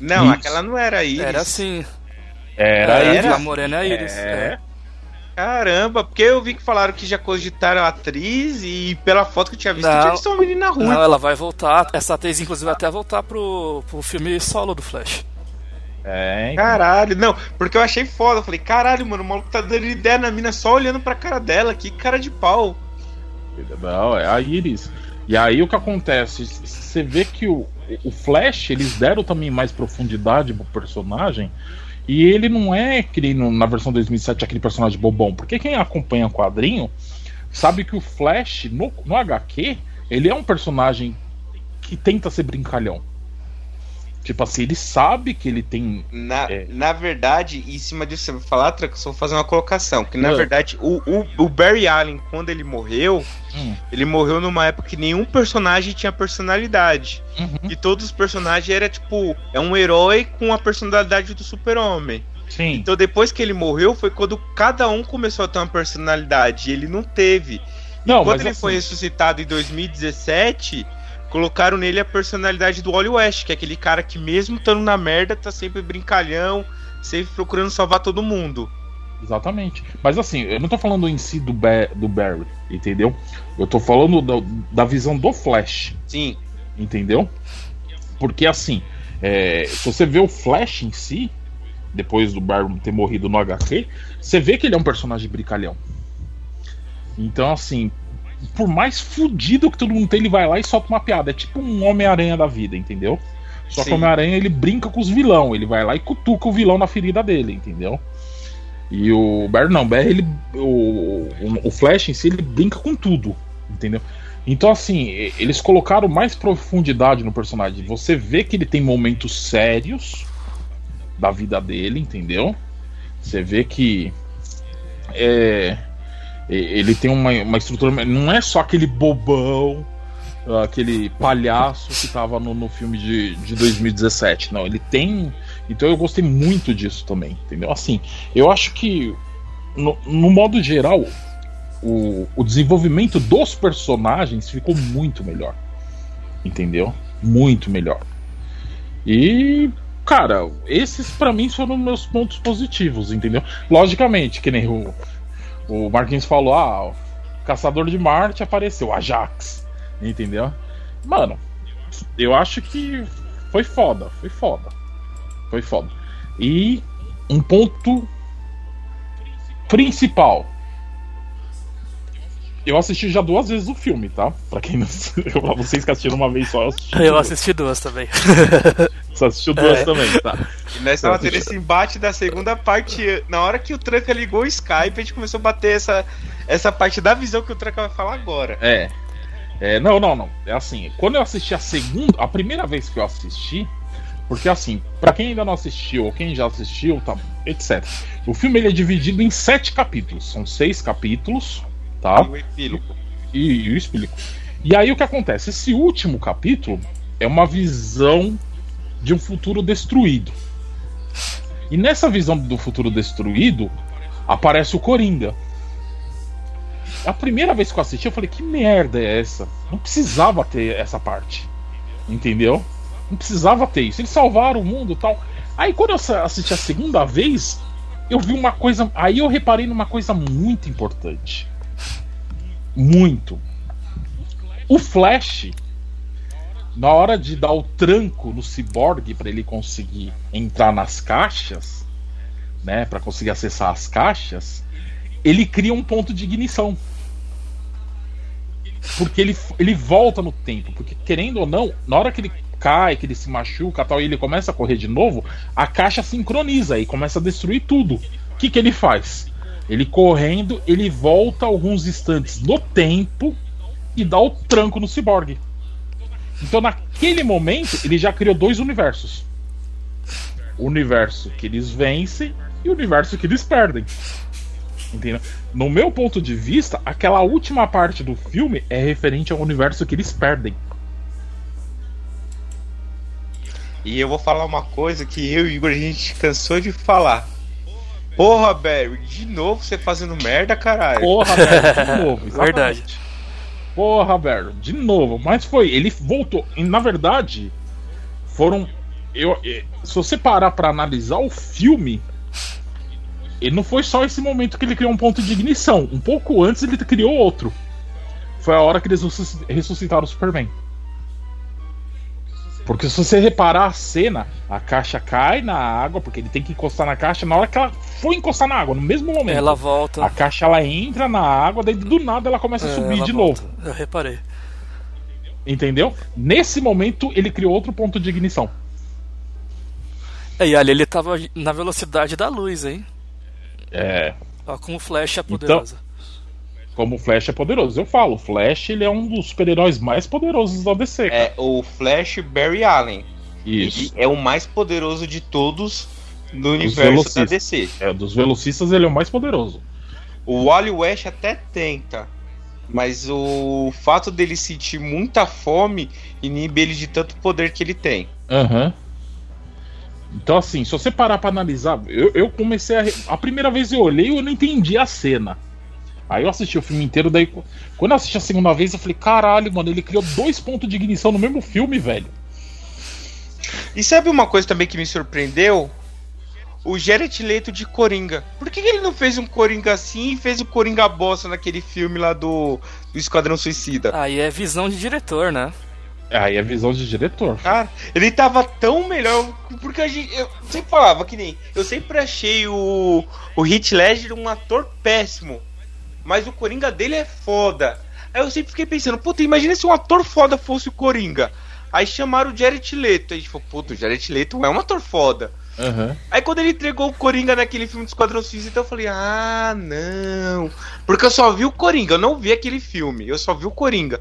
S6: Não,
S5: Isso.
S6: aquela não era Iris.
S3: Era assim.
S5: Era
S3: Era,
S5: ele.
S3: a Morena é Iris.
S5: É.
S6: Caramba, porque eu vi que falaram que já cogitaram a atriz e pela foto que eu tinha visto,
S3: Não.
S6: eu tinha visto uma menina ruim.
S3: Não, ela vai voltar. Essa atriz, inclusive, vai até voltar pro, pro filme solo do Flash.
S5: É, então.
S6: Caralho, não, porque eu achei foda. Eu falei, caralho, mano, o maluco tá dando ideia na mina só olhando pra cara dela. Que cara de pau.
S5: Não, é a Iris. E aí o que acontece? Você vê que o, o Flash, eles deram também mais profundidade pro personagem. E ele não é no- na versão 2007 aquele personagem bobão. Porque quem acompanha o quadrinho sabe que o Flash, no, no HQ, ele é um personagem que tenta ser brincalhão. Tipo assim, ele sabe que ele tem.
S6: Na,
S5: É.
S6: na verdade, em cima disso você vai falar, Tranca, eu só vou fazer uma colocação. Que na
S5: Ah.
S6: verdade, o, o, o Barry Allen, quando ele morreu,
S5: Hum,
S6: ele morreu numa época que nenhum personagem tinha personalidade.
S5: uhum,
S6: E todos os personagens era tipo, é um herói com a personalidade do super-homem.
S5: sim.
S6: Então depois que ele morreu foi quando cada um começou a ter uma personalidade e ele não teve.
S5: Não,
S6: quando ele
S5: assim,
S6: foi ressuscitado em 2017, colocaram nele a personalidade do Wally West, que é aquele cara que mesmo estando na merda tá sempre brincalhão, sempre procurando salvar todo mundo.
S5: Exatamente. Mas assim, eu não tô falando em si do, Ba- do Barry, entendeu? Eu tô falando da, da visão do Flash,
S6: Sim,
S5: entendeu? Porque assim, é, se você vê o Flash em si, depois do Barry ter morrido no HQ, você vê que ele é um personagem brincalhão. Então, assim, por mais fudido que todo mundo tem, ele vai lá e solta uma piada. É tipo um Homem-Aranha da vida, entendeu? Só que
S6: Sim.
S5: o Homem-Aranha ele brinca com os vilão, ele vai lá e cutuca o vilão na ferida dele, entendeu? E o Barry não, o Barry, ele, o, o, Flash em si, ele brinca com tudo, entendeu? Então, assim, eles colocaram mais profundidade no personagem. Você vê que ele tem momentos sérios da vida dele, entendeu? Você vê que é, ele tem uma, uma estrutura. Não é só aquele bobão, aquele palhaço que tava no, no filme de, de 2017. Não, ele tem. Então eu gostei muito disso também, entendeu? Assim, eu acho que, no, no modo geral, o, o desenvolvimento dos personagens ficou muito melhor. Entendeu? Muito melhor. E, cara, esses pra mim foram meus pontos positivos, entendeu? Logicamente, que nem o, o Marquinhos falou, ah, o Caçador de Marte apareceu, Ajax, entendeu? Mano, eu acho que foi foda, foi foda. Foi foda. E um ponto principal. Eu assisti já duas vezes o filme, tá? Pra quem não. *laughs* pra vocês que assistiram uma vez só, eu assisti.
S3: Eu
S5: duas.
S3: assisti duas também. *laughs*
S5: Você assistiu duas
S3: É.
S5: também, tá?
S6: E nós tava tendo esse embate da segunda parte. Na hora que o Tranca ligou o Skype, a gente começou a bater essa, essa parte da visão que o Tranca vai falar agora.
S5: É. É, não, não, não. É assim, quando eu assisti a segunda, a primeira vez que eu assisti, porque assim, pra quem ainda não assistiu ou quem já assistiu, tá, etc. O filme ele é dividido em sete capítulos, são seis capítulos, tá?
S6: O epílogo.
S5: E, e o. E aí o que acontece? Esse último capítulo é uma visão de um futuro destruído. E nessa visão do futuro destruído aparece o Coringa. A primeira vez que eu assisti, eu falei: que merda é essa? Não precisava ter essa parte. Entendeu? Não precisava ter isso. Eles salvaram o mundo e tal. Aí quando eu assisti a segunda vez, eu vi uma coisa. Aí eu reparei numa coisa muito importante. Muito. O Flash, na hora de dar o tranco no Cyborg para ele conseguir entrar nas caixas, né, para conseguir acessar as caixas, ele cria um ponto de ignição. Porque ele, ele volta no tempo, porque querendo ou não, na hora que ele cai, que ele se machuca, tal, e ele começa a correr de novo, a caixa sincroniza e começa a destruir tudo. O que que ele faz? Ele correndo, ele volta alguns instantes no tempo e dá o tranco no Cyborg. Então, naquele momento, ele já criou dois universos: o universo que eles vencem e o universo que eles perdem. Entendeu? No meu ponto de vista, aquela última parte do filme é referente ao universo que eles perdem.
S6: E eu vou falar uma coisa que eu e o Igor a gente cansou de falar. Porra, Barry, de novo você fazendo merda, caralho.
S5: Porra, velho, de *laughs* novo. exatamente.
S3: Verdade.
S5: Porra, velho, de novo. Mas foi, ele voltou. E, na verdade, foram. Eu, se você parar pra analisar o filme, ele não foi só esse momento que ele criou um ponto de ignição. Um pouco antes ele criou outro. Foi a hora que eles ressusci- ressuscitaram o Superman. Porque se você reparar a cena, a caixa cai na água, porque ele tem que encostar na caixa na hora que ela foi encostar na água, no mesmo momento.
S3: Ela volta.
S5: A caixa ela entra na água, daí do nada ela começa a
S3: É,
S5: subir de
S3: volta.
S5: novo.
S3: Eu reparei.
S5: Entendeu? Nesse momento ele criou outro ponto de ignição.
S3: É, e ali ele tava na velocidade da luz, hein?
S5: É.
S3: Ó, como o Flash é
S5: Então-. Como o Flash é poderoso. Eu falo, o Flash ele é um dos super-heróis mais poderosos da DC. cara.
S6: É o Flash Barry Allen.
S5: Isso.
S6: Ele é o mais poderoso de todos no universo da DC.
S5: É, dos velocistas ele é o mais poderoso.
S6: O Wally West até tenta. Mas o fato dele sentir muita fome inibe ele de tanto poder que ele tem.
S5: Aham. Então, assim, se você parar pra analisar, eu, eu comecei a. A primeira vez eu olhei eu não entendi a cena. Aí eu assisti o filme inteiro, daí. Quando eu assisti a segunda vez, eu falei, caralho, mano, ele criou dois pontos de ignição no mesmo filme, velho.
S6: E sabe uma coisa também que me surpreendeu? O Jared Leto de Coringa. Por que, que ele não fez um Coringa assim e fez o Coringa bosta naquele filme lá do, do Esquadrão Suicida?
S3: Aí é visão de diretor, né?
S5: Aí é visão de diretor.
S6: Cara, ele tava tão melhor. Porque a gente. Eu sempre falava que nem. Eu sempre achei o, o Heath Ledger um ator péssimo. Mas o Coringa dele é foda. Aí eu sempre fiquei pensando, puta, imagina se um ator foda fosse o Coringa. Aí chamaram o Jared Leto. Aí a gente falou, puta, o Jared Leto é um ator foda.
S5: Aham.
S6: Aí quando ele entregou o Coringa naquele filme do Esquadrão Suicida, eu falei, ah, não. Porque eu só vi o Coringa, eu não vi aquele filme, eu só vi o Coringa.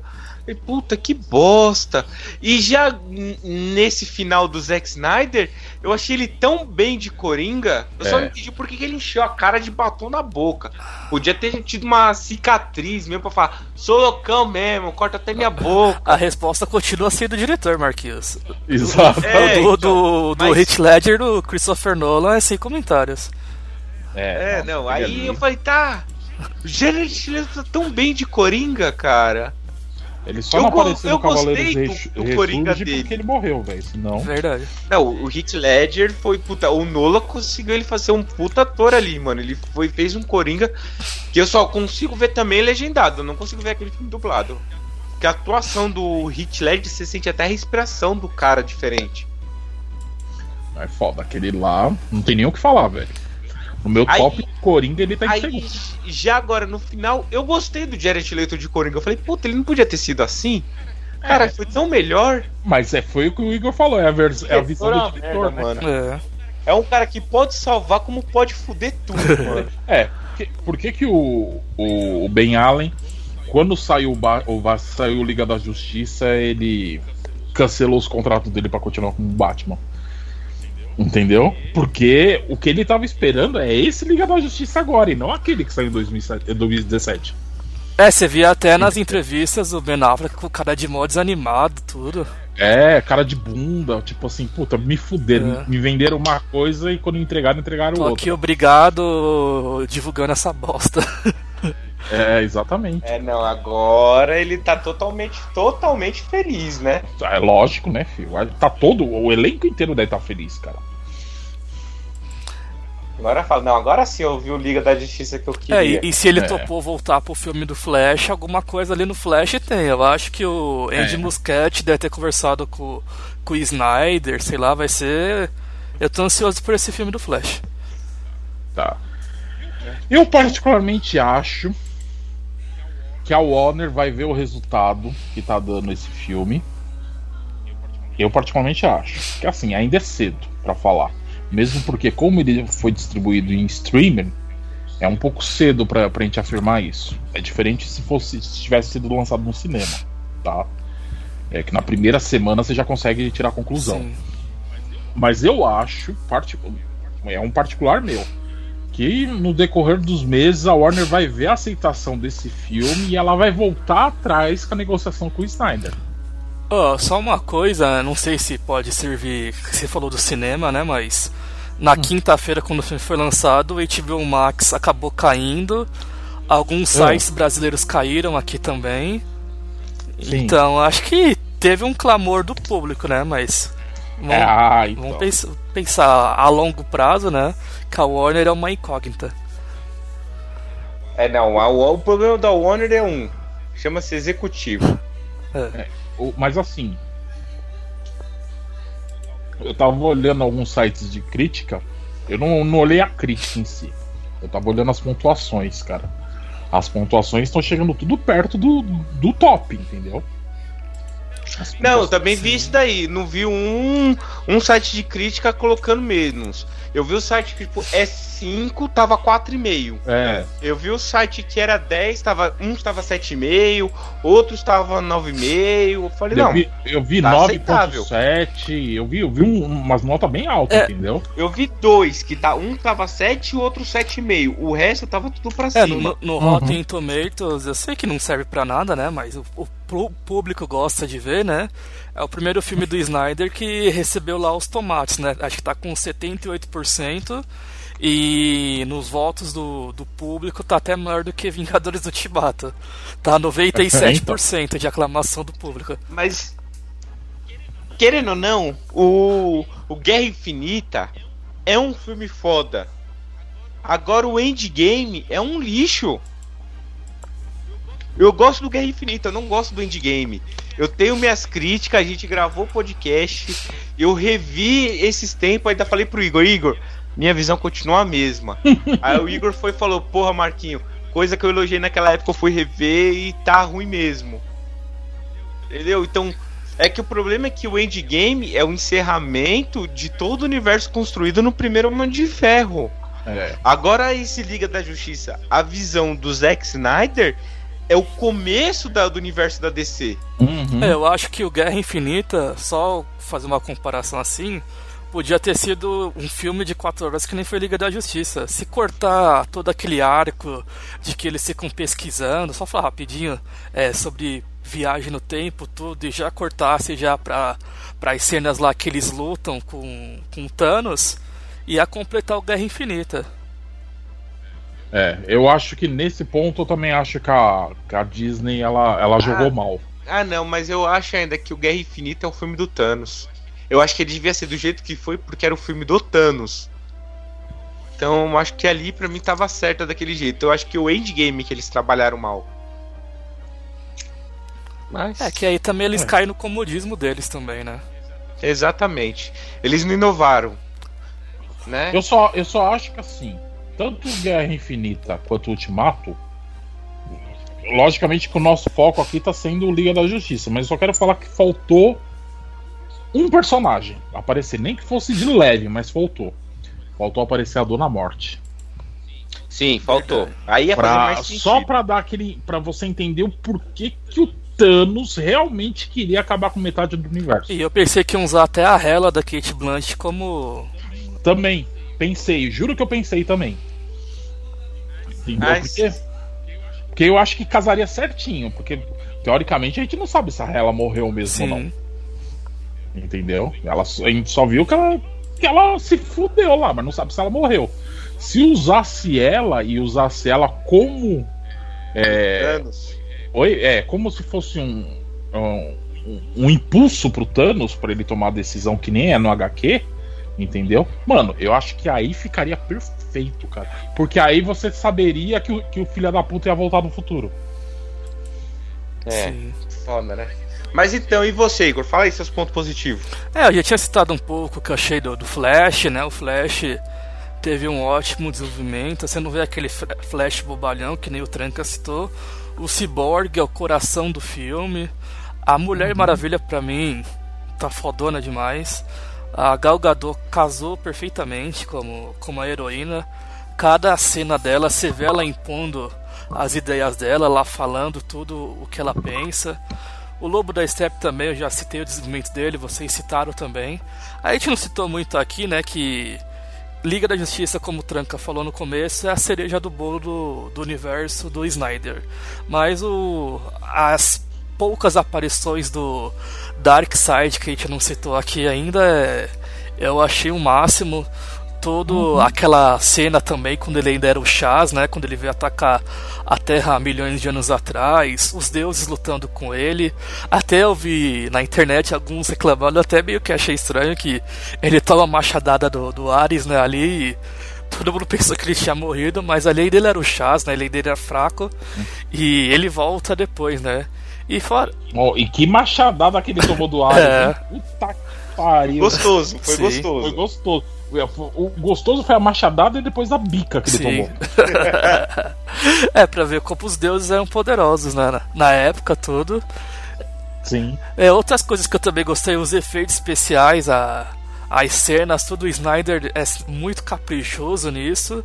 S6: E puta, que bosta. E já nesse final do Zack Snyder, eu achei ele tão bem de Coringa, eu só
S5: É.
S6: não entendi por que ele encheu a cara de batom na boca. Podia ter tido uma cicatriz mesmo pra falar, sou loucão mesmo, corta até minha boca.
S3: A resposta continua sendo do diretor, Marquinhos.
S5: Exato.
S6: É,
S3: do
S6: então,
S3: do, do
S6: mas-
S3: Heath Ledger do Christopher Nolan é sem comentários.
S6: É, não,
S5: ele
S6: aí
S5: ali-
S6: eu falei, tá. O Jared Leto tá tão bem de Coringa, cara.
S5: Ele só
S6: Eu
S5: não apareceu
S6: eu
S5: no Cavaleiros
S6: gostei do- do Coringa dele.
S5: porque ele morreu, velho. Senão.
S3: Verdade.
S6: Não, o Heath Ledger foi puta. O Nola conseguiu ele fazer um puta ator ali, mano. Ele foi, fez um Coringa que eu só consigo ver também legendado. Eu não consigo ver aquele filme dublado. Porque a atuação do Heath Ledger, você sente até a respiração do cara diferente.
S5: É foda. Aquele lá, não tem nem o que falar, velho. No meu
S6: Aí-
S5: top Coringa, ele tá em
S6: Aí,
S5: segundo.
S6: já agora, no final, eu gostei do Jared Leto de Coringa. Eu falei, puta, ele não podia ter sido assim? Cara,
S5: É.
S6: foi tão melhor.
S5: Mas é, foi o que o Igor falou, é a, vers- é a visão
S6: Foi
S5: do diretor,
S6: merda,
S5: né?
S6: mano.
S3: É.
S6: É um cara que pode salvar como pode fuder tudo, *laughs* mano.
S5: É, porque- por que, que o, o, o Ben Allen, quando saiu o, Ba- saiu o Liga da Justiça, ele cancelou os contratos dele pra continuar como Batman? Entendeu? Porque o que ele tava esperando é esse Liga da Justiça agora, e não aquele que saiu em 2007 2017.
S3: É, você via até nas entrevistas o Ben Affleck com o cara de mó desanimado, tudo.
S5: É, cara de bunda, tipo assim, puta, me fuderam,
S3: É.
S5: me venderam uma coisa e quando entregaram, entregaram
S3: Tô
S5: outra.
S3: aqui obrigado divulgando essa bosta. *laughs*
S5: É, exatamente.
S6: É, não, agora ele tá totalmente, totalmente feliz, né?
S5: É lógico, né, filho? Tá todo, o elenco inteiro deve estar feliz, cara.
S6: Agora fala, não, agora sim eu vi o Liga da Justiça que eu
S3: É,
S6: queria.
S3: e, e se ele
S5: É.
S3: topou voltar pro filme do Flash, alguma coisa ali no Flash tem. Eu acho que o Andy
S5: É.
S3: Muschietti deve ter conversado com, com o Snyder, sei lá, vai ser. Eu tô ansioso por esse filme do Flash.
S5: Tá. Eu particularmente acho que a Warner vai ver o resultado que tá dando esse filme. Eu particularmente acho que assim, ainda é cedo pra falar. Mesmo porque como ele foi distribuído em streaming, é um pouco cedo pra, pra gente afirmar isso. É diferente se fosse se tivesse sido lançado no cinema, tá? É que na primeira semana você já consegue tirar a conclusão.
S3: Sim.
S5: Mas eu acho, é um particular meu, que no decorrer dos meses a Warner vai ver a aceitação desse filme e ela vai voltar atrás com a negociação com o Snyder.
S3: Ó, só uma coisa, não sei se pode servir. Você falou do cinema, né? Mas na
S5: Hum.
S3: quinta-feira, quando o filme foi lançado, o HBO Max acabou caindo. Alguns
S5: Ah.
S3: sites brasileiros caíram aqui também.
S5: Sim.
S3: Então, acho que teve um clamor do público, né? Mas Vamos,
S5: É, ah, então.
S3: vamos pens- pensar a longo prazo, né? Que a Warner é uma incógnita.
S6: É, não, a- o, o problema da Warner é um. Chama-se executivo.
S5: O- Mas assim. Eu tava olhando alguns sites de crítica. Eu não, não olhei a crítica em si. Eu tava olhando as pontuações, cara. As pontuações estão chegando tudo perto do, do top, entendeu?
S6: Não, eu também vi isso daí. Não vi um, um site de crítica colocando menos. Eu vi o site que, tipo, é 5, tava 4,5.
S5: É,
S6: Eu vi o site que era 10, tava, um estava 7,5, outro estava 9,5. Eu falei,
S5: eu
S6: não,
S5: vi, eu vi
S6: tá aceitável.
S5: 9.7, eu vi, eu vi um- umas notas bem altas,
S3: É.
S5: entendeu?
S6: eu vi dois, que tá, um tava 7 e o outro 7,5. O resto tava tudo pra
S3: É,
S6: cima.
S3: no, no Rotten Tomatoes, eu sei que não serve pra nada, né? Mas o, o público gosta de ver, né? É o primeiro filme do Snyder que recebeu lá os tomates, né? Acho que tá com 78%. E nos votos do, do público tá até maior do que Vingadores do Ultimato. Tá 97% de aclamação do público.
S6: Mas, querendo ou não, o, o Guerra Infinita é um filme foda. Agora o Endgame é um lixo. Eu gosto do Guerra Infinita, eu não gosto do Endgame. Eu tenho minhas críticas, a gente gravou podcast, eu revi esses tempos, ainda falei pro Igor, Igor, minha visão continua a mesma. *laughs* Aí o Igor foi e falou, porra, Marquinho, coisa que eu elogiei naquela época, eu fui rever e tá ruim mesmo. Entendeu? Então, é que o problema é que o Endgame é o encerramento de todo o universo construído no primeiro Homem de Ferro.
S5: É.
S6: Agora esse Liga da Justiça, a visão do Zack Snyder é o começo da- do universo da DC.
S5: Uhum.
S3: É, eu acho que o Guerra Infinita, só fazer uma comparação assim, podia ter sido um filme de quatro horas que nem foi Liga da Justiça. Se cortar todo aquele arco de que eles ficam pesquisando, só falar rapidinho é, sobre viagem no tempo, tudo, e já cortasse já pra, pra as cenas lá que eles lutam com, com Thanos, ia completar o Guerra Infinita.
S5: É, eu acho que nesse ponto eu também acho que a, que a Disney ela, ela jogou mal.
S6: Ah, não, mas eu acho ainda que o Guerra Infinita é o filme do Thanos. Eu acho que ele devia ser do jeito que foi porque era o filme do Thanos. Então, eu acho que ali pra mim tava certo daquele jeito. Eu acho que o Endgame que eles trabalharam mal. Mas
S3: É que aí também eles
S5: É.
S3: caem no comodismo deles também, né?
S6: exatamente. Eles não inovaram, né?
S5: Eu só, eu só acho que assim, tanto Guerra Infinita quanto Ultimato, logicamente que o nosso foco aqui tá sendo o Liga da Justiça, mas eu só quero falar que faltou um personagem aparecer, nem que fosse de leve, mas faltou. Faltou aparecer a Dona Morte.
S6: Sim, faltou. Aí ia fazer
S5: Pra,
S6: mais sentido.
S5: só pra dar aquele. para você entender o porquê que o Thanos realmente queria acabar com metade do universo.
S3: E eu pensei que iam usar até a Hela da Kate Blanchett como
S5: Também, pensei, juro que eu pensei também. Entendeu?
S6: Ai,
S5: Porque, porque eu acho que casaria certinho, porque teoricamente a gente não sabe se a ela morreu mesmo ou não.
S3: Sim.
S5: Entendeu? Ela, a gente só viu que ela, que ela se fudeu lá, mas não sabe se ela morreu. Se usasse ela e usasse ela como. É,
S6: Thanos.
S5: Oi, é como se fosse um, um, um impulso pro Thanos pra ele tomar a decisão que nem é no HQ, entendeu? Mano, eu acho que aí ficaria perfeito, cara. Porque aí você saberia que o, que o filho da puta ia voltar no futuro.
S6: É,
S3: Sim.
S6: foda, né? Mas então, e você, Igor? Fala aí seus pontos positivos.
S3: É, eu já tinha citado um pouco o que eu achei do, do Flash, né? O Flash teve um ótimo desenvolvimento. Você não vê aquele fla- Flash bobalhão que nem o Tranca citou. O Cyborg é o coração do filme. A Mulher Maravilha, pra mim, tá fodona demais. A Gal Gadot casou perfeitamente como, como a heroína. Cada cena dela, você vê ela impondo as ideias dela, lá falando tudo o que ela pensa. O Lobo da Steppe também, eu já citei o desenvolvimento dele, vocês citaram também. A gente não citou muito aqui, né, que Liga da Justiça, como o Tranca falou no começo, é a cereja do bolo do, do universo do Snyder. Mas o, as poucas aparições do Darkseid que a gente não citou aqui ainda, é- eu achei o máximo. todo aquela cena também quando ele ainda era o Chaz, né? Quando ele veio atacar a Terra há milhões de anos atrás, os deuses lutando com ele. Até eu vi na internet alguns reclamando, até meio que achei estranho que ele toma a machadada do, do Ares, né? Ali e todo mundo *laughs* pensou que ele tinha morrido, mas ali ainda ele era o Chaz, né? Ele ainda era fraco e ele volta depois, né? E fora.
S5: Ó, e que machadada que ele tomou do Ares. *laughs*
S3: É.
S5: hein? Puta pariu.
S6: Gostoso, foi
S3: Sim.
S6: gostoso.
S5: Foi gostoso. O gostoso foi a machadada e depois a bica que ele
S3: Sim.
S5: tomou. *laughs*
S3: é, pra ver como os deuses eram poderosos, né? Na, na época, tudo.
S5: Sim.
S3: É, outras coisas que eu também gostei, os efeitos especiais, a, as cenas, tudo o Snyder é muito caprichoso nisso.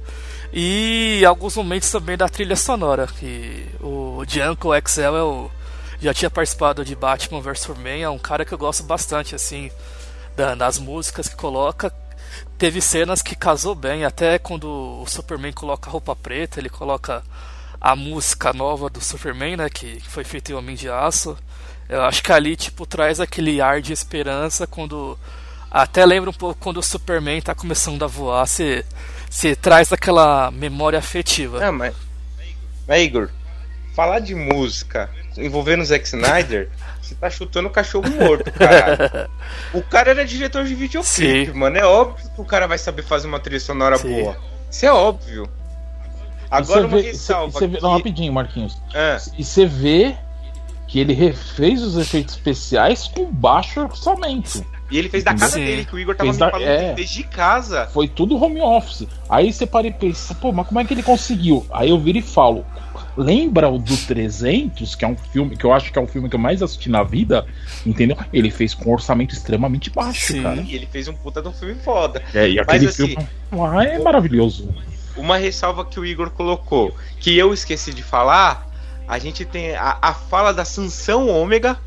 S3: E alguns momentos também da trilha sonora, que o Junko XL é o, já tinha participado de Batman vs Superman, é um cara que eu gosto bastante, assim, da- das músicas que coloca. Teve cenas que casou bem, até quando o Superman coloca roupa preta, ele coloca a música nova do Superman, né, que foi feita em Homem de Aço. Eu acho que ali, tipo, traz aquele ar de esperança quando. Até lembra um pouco quando o Superman tá começando a voar, você você traz aquela memória afetiva.
S6: Mas, mas Igor, falar de música envolvendo o Zack Snyder, você tá chutando o cachorro morto, caralho. *laughs* o cara era diretor de videoclipe,
S3: Sim.
S6: mano. É óbvio que o cara vai saber fazer uma trilha sonora
S3: Sim.
S6: boa. Isso é óbvio. Agora uma
S5: vê-
S6: ressalva.
S5: vê-
S6: que-
S5: Não, rapidinho, Marquinhos.
S6: Ah,
S5: E você vê que ele refez os efeitos especiais com baixo orçamento.
S6: e ele fez da casa
S3: Sim.
S6: dele, que o Igor tava
S5: Fez
S6: me
S5: da-
S6: falando
S5: é.
S6: que ele fez de casa.
S5: Foi tudo home office. Aí você para e pensa, pô, mas como é que ele conseguiu? Aí eu viro e falo, lembra o do 300, que é um filme que eu acho que é o filme que eu mais assisti na vida, entendeu? Ele fez com um orçamento extremamente baixo,
S3: Sim.
S5: cara.
S6: E ele fez um puta de um filme foda.
S5: É, e aquele
S6: assim,
S5: filme lá é maravilhoso.
S6: uma ressalva que o Igor colocou, que eu esqueci de falar, a gente tem a, a fala da Sansão Ômega,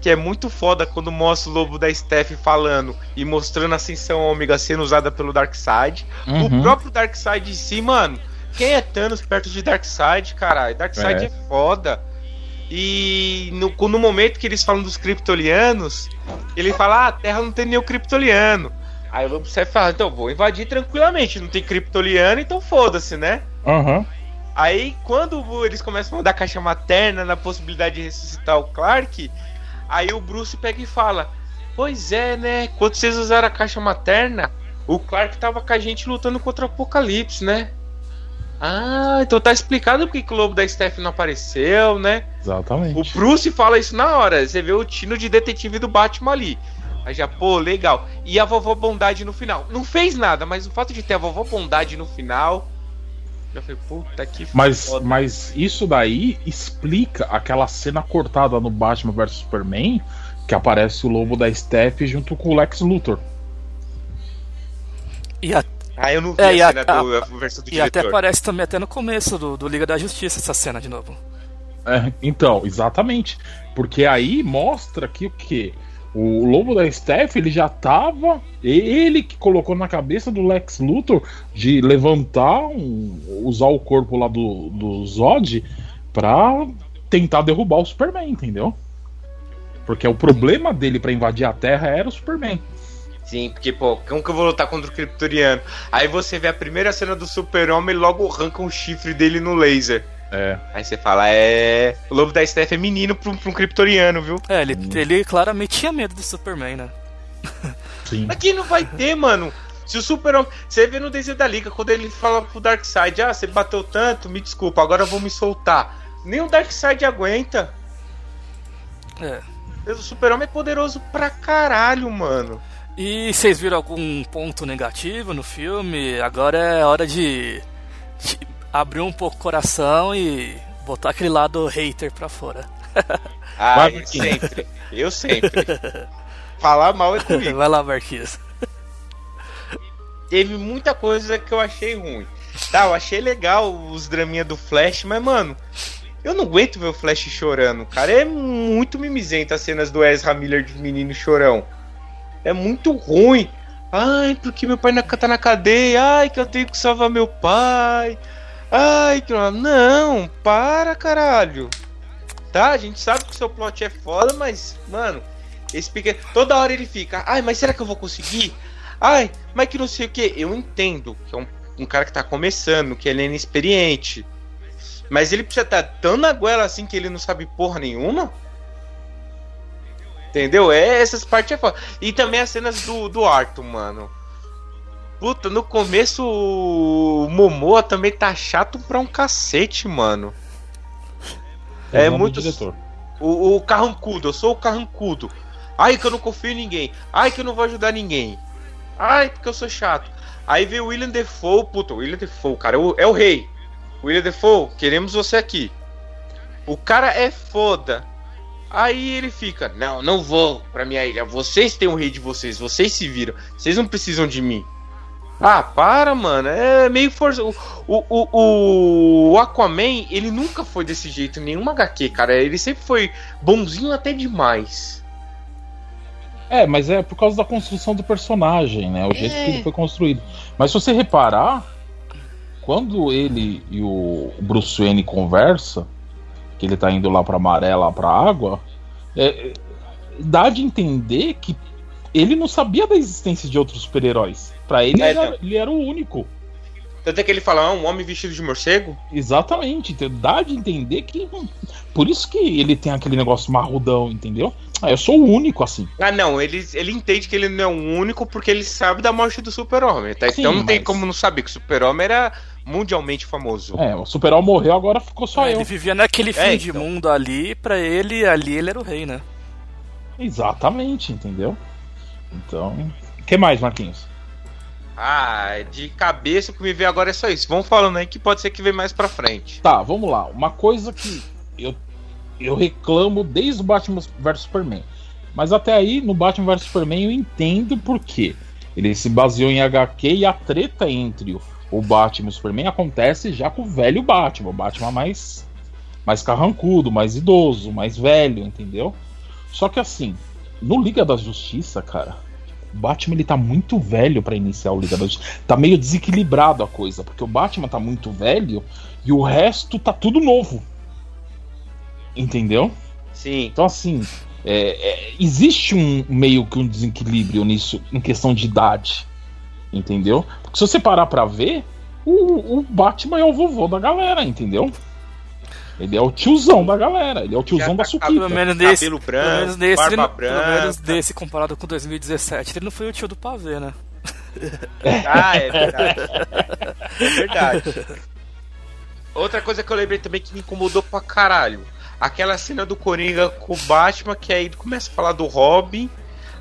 S6: que é muito foda quando mostra o lobo da Steph falando e mostrando a Ascensão Ômega sendo usada pelo Darkseid.
S5: Uhum.
S6: O próprio Darkseid em si, mano, quem é Thanos perto de Darkseid, caralho? Darkseid
S5: É.
S6: é. foda. E no, no momento que eles falam dos Kryptolianos, ele fala: ah, a Terra não tem nenhum Kryptoliano. Aí o Lobo Steph fala: então vou invadir tranquilamente, não tem Kryptoliano, então foda-se, né?
S5: Aham.
S6: Aí quando eles começam a mandar caixa materna na possibilidade de ressuscitar o Clark, aí o Bruce pega e fala: Pois é, né? Quando vocês usaram a caixa materna, o Clark tava com a gente lutando contra o Apocalipse, né? Ah, então tá explicado porque que o lobo da Steph não apareceu, né?
S5: Exatamente.
S6: O Bruce fala isso na hora. Você vê o tino de detetive do Batman ali. Aí já, pô, legal. E a vovó Bondade no final. Não fez nada, mas o fato de ter a vovó Bondade no final. Já foi, puta que
S5: Mas,
S6: foda.
S5: mas isso daí explica aquela cena cortada no Batman vs Superman, que aparece o lobo da Steph junto com o Lex Luthor.
S3: E, a-
S6: Ah, eu não vi
S3: É,
S6: a
S3: e a-
S6: cena do, a versão do
S3: e até
S6: diretor.
S3: aparece também até no começo do, do Liga da Justiça essa cena de novo.
S5: É, então, exatamente. Porque aí mostra que o que? O lobo da Steph ele já tava. Ele que colocou na cabeça do Lex Luthor de levantar, um- usar o corpo lá do, do Zod pra tentar derrubar o Superman, entendeu? Porque o problema dele pra invadir a Terra era o Superman.
S6: Sim, porque, pô, como que eu vou lutar contra o Kryptoniano? Aí você vê a primeira cena do Super-Homem e logo arranca um chifre dele no laser.
S5: É.
S6: Aí você fala, é. O lobo da Steph é menino pra um, pra um Kryptoniano, viu?
S3: É, ele, ele claramente tinha medo do Superman, né?
S5: Sim.
S6: Mas quem não vai ter, mano? Se o Super-Homem. Você vê no desenho da Liga, quando ele fala pro Darkseid, ah, você bateu tanto, me desculpa, agora eu vou me soltar. Nem o Darkseid aguenta.
S3: É.
S6: O Super-Homem é poderoso pra caralho, mano.
S3: E vocês viram algum ponto negativo no filme? Agora é hora de, de abrir um pouco o coração e botar aquele lado hater pra fora. *laughs*
S6: Ah, eu sempre. Eu sempre. Falar mal é comigo.
S3: Vai lá, Marquinhos.
S6: Teve muita coisa que eu achei ruim. Tá, eu achei legal os draminha do Flash, mas, mano, eu não aguento ver o Flash chorando, cara. É muito mimizento as cenas do Ezra Miller de menino chorão. É muito ruim. Ai, porque meu pai na- tá na cadeia. Ai, que eu tenho que salvar meu pai. Ai, que. Não, para, caralho. Tá, a gente sabe que o seu plot é foda, mas, mano, esse pequeno. Toda hora ele fica. Ai, mas será que eu vou conseguir? Ai, mas que não sei o que. Eu entendo que é um, um cara que tá começando, que ele é inexperiente. Mas ele precisa estar tão na goela assim que ele não sabe porra nenhuma? Entendeu? É, essas partes é foda. E também as cenas do, do Arthur, mano. Puta, no começo o Momoa também tá chato pra um cacete, mano. É muito.
S5: diretor.
S6: O, o carrancudo, eu sou o carrancudo. Ai, que eu não confio em ninguém. Ai, que eu não vou ajudar ninguém. Ai, porque eu sou chato. Aí veio o William Defoe, puta, o William Defoe, cara, é o, é o rei. William Defoe, queremos você aqui. O cara é foda. Aí ele fica, não, não vou pra minha ilha. Vocês têm o rei de vocês, vocês se viram. Vocês não precisam de mim. Ah, para, mano. É meio força. O, o, o, o Aquaman, ele nunca foi desse jeito em nenhuma HQ, cara. Ele sempre foi bonzinho até demais.
S5: É, mas é por causa da construção do personagem, né? O jeito que ele foi construído. Mas se você reparar, quando ele e o Bruce Wayne conversa, que ele tá indo lá pra maré, lá pra água, é, dá de entender que ele não sabia da existência de outros super-heróis. Pra ele,
S6: É,
S5: ele, era, ele era o único.
S6: Tanto é que ele fala, ah, um homem vestido de morcego?
S5: Exatamente. Então, dá de entender que. Por isso que ele tem aquele negócio marrudão, entendeu? Ah, eu sou o único, assim.
S6: Ah, não, ele, ele entende que ele não é o único porque ele sabe da morte do super-homem. Tá?
S5: Sim,
S6: então não tem
S5: mas-
S6: como não saber que o super-homem era mundialmente famoso.
S5: É, o Super-Homem morreu, agora ficou só
S3: É,
S5: eu.
S3: ele vivia naquele fim
S6: É,
S3: de
S6: então.
S3: mundo ali, pra ele, ali ele era o rei, né?
S5: Exatamente, entendeu? Então. O que mais, Marquinhos?
S6: Ah, de cabeça o que me vê agora é só isso. Vamos falando aí que pode ser que vem mais pra frente.
S5: Tá, vamos lá. Uma coisa que eu, eu reclamo desde o Batman vs Superman. Mas até aí, no Batman vs Superman, eu entendo por quê. Ele se baseou em HQ e a treta entre o, o Batman e o Superman acontece já com o velho Batman. O Batman mais, mais carrancudo, mais idoso, mais velho, entendeu? Só que assim, no Liga da Justiça, cara, o Batman ele tá muito velho pra iniciar o Liga da Justiça. Tá meio desequilibrado a coisa, porque o Batman tá muito velho e o resto tá tudo novo. Entendeu?
S6: Sim.
S5: Então, assim, é, é, existe um meio que um desequilíbrio nisso, em questão de idade. Entendeu? Porque se você parar pra ver, o, o Batman é o vovô da galera, entendeu? Ele é o tiozão da galera, ele é o tiozão
S6: Já
S5: da
S6: tá
S5: suquita.
S3: Pelo menos nesse,
S6: Cabelo
S3: pelo menos
S6: branco,
S3: nesse, ele
S6: barba
S3: não- pelo menos
S6: branca.
S3: desse comparado com 2017, ele não foi o tio do pavê, né? *laughs*
S6: Ah, é verdade. É verdade. Outra coisa que eu lembrei também que me incomodou pra caralho. Aquela cena do Coringa com o Batman, que aí começa a falar do Robin.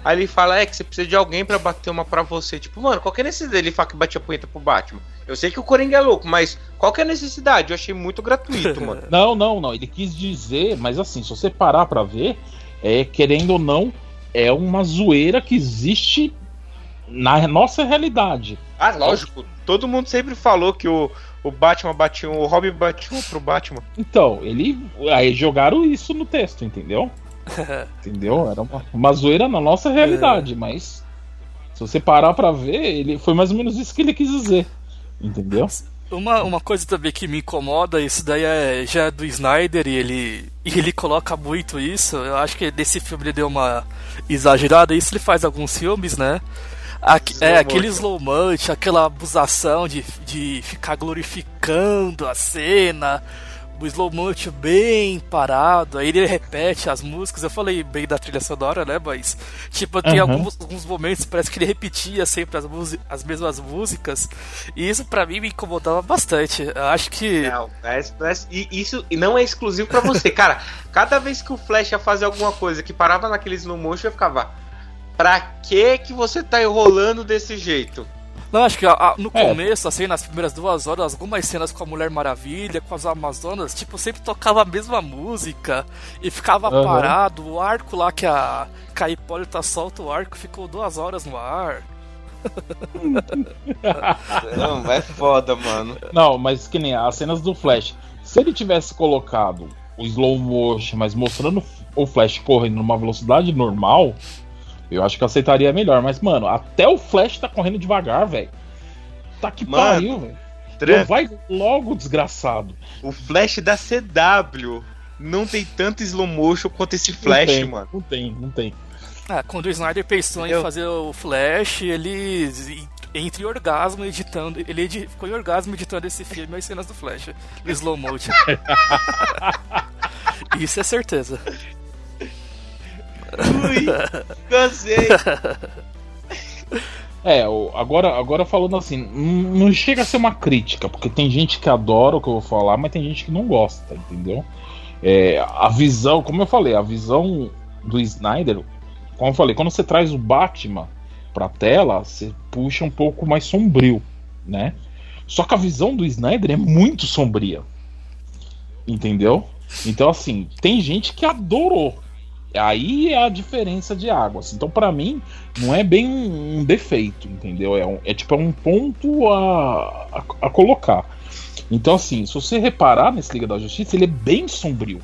S6: Aí ele fala, é que você precisa de alguém pra bater uma pra você. Tipo, mano, qual que é a necessidade dele falar que batia a punheta pro Batman? Eu sei que o Coringa é louco, mas qual que é a necessidade? Eu achei muito gratuito, mano. *laughs*
S5: Não, não, não. Ele quis dizer, mas assim, se você parar pra ver, é, querendo ou não, é uma zoeira que existe na nossa realidade.
S6: Ah, lógico. Todo mundo sempre falou que o, o Batman batia um, o Robin batia pro Batman.
S5: Então, ele. Aí jogaram isso no texto, entendeu? *laughs* entendeu? Era uma, uma zoeira na nossa realidade, mas. Se você parar pra ver, ele foi mais ou menos isso que ele quis dizer. Entendeu?
S3: Uma, uma coisa também que me incomoda, isso daí é, já é do Snyder e ele, e ele coloca muito isso. Eu acho que nesse filme ele deu uma exagerada. Isso ele faz alguns filmes, né? É, aquele slow motion, aquela abusação de, de ficar glorificando a cena, o slow motion bem parado, aí ele repete as músicas. Eu falei bem da trilha sonora, né? Mas, tipo, tem
S5: Aham.
S3: alguns, alguns momentos parece que ele repetia sempre as, as mesmas músicas, e isso pra mim me incomodava bastante. Eu acho que.
S6: Não, é- é- e isso não é exclusivo pra você, *laughs* cara. Cada vez que o Flash ia fazer alguma coisa que parava naquele slow motion, eu ficava. Pra que que você tá enrolando desse jeito?
S3: Não, acho que a- a- no
S5: É.
S3: começo, assim, nas primeiras duas horas, algumas cenas com a Mulher Maravilha, com as Amazonas, tipo, sempre tocava a mesma música e ficava
S5: Aham.
S3: parado. O arco lá que a, que a Hipólita solta o arco ficou duas horas no ar. *laughs*
S6: Não, é foda, mano.
S5: Não, mas que nem as cenas do Flash. Se ele tivesse colocado o slow motion, mas mostrando o Flash correndo numa velocidade normal, eu acho que eu aceitaria melhor. Mas, mano, até o Flash tá correndo devagar, velho. Tá que
S6: Mano,
S5: pariu, velho. Então Vai logo, desgraçado.
S6: O Flash da CW não tem tanto slow motion quanto esse
S5: Não
S6: Flash,
S5: tem,
S6: mano.
S5: Não tem, não tem.
S3: Ah, quando o Snyder pensou
S6: Eu-
S3: em fazer o Flash, ele entre orgasmo editando, ele edi- ficou em orgasmo editando esse filme as cenas do Flash, no slow motion. *laughs* Isso é certeza.
S6: Ui, cansei. *laughs*
S5: É, agora, agora falando assim, não chega a ser uma crítica, porque tem gente que adora o que eu vou falar, mas tem gente que não gosta, entendeu? É, a visão, como eu falei, a visão do Snyder, como eu falei, quando você traz o Batman pra tela, você puxa um pouco mais sombrio, né? Só que a visão do Snyder é muito sombria. Entendeu? Então, assim, tem gente que adorou. Aí é a diferença de águas. Então, pra mim, não é bem um, um defeito, entendeu? É, um- é tipo é um ponto a, a, a colocar. Então, assim, se você reparar nesse Liga da Justiça, ele é bem sombrio.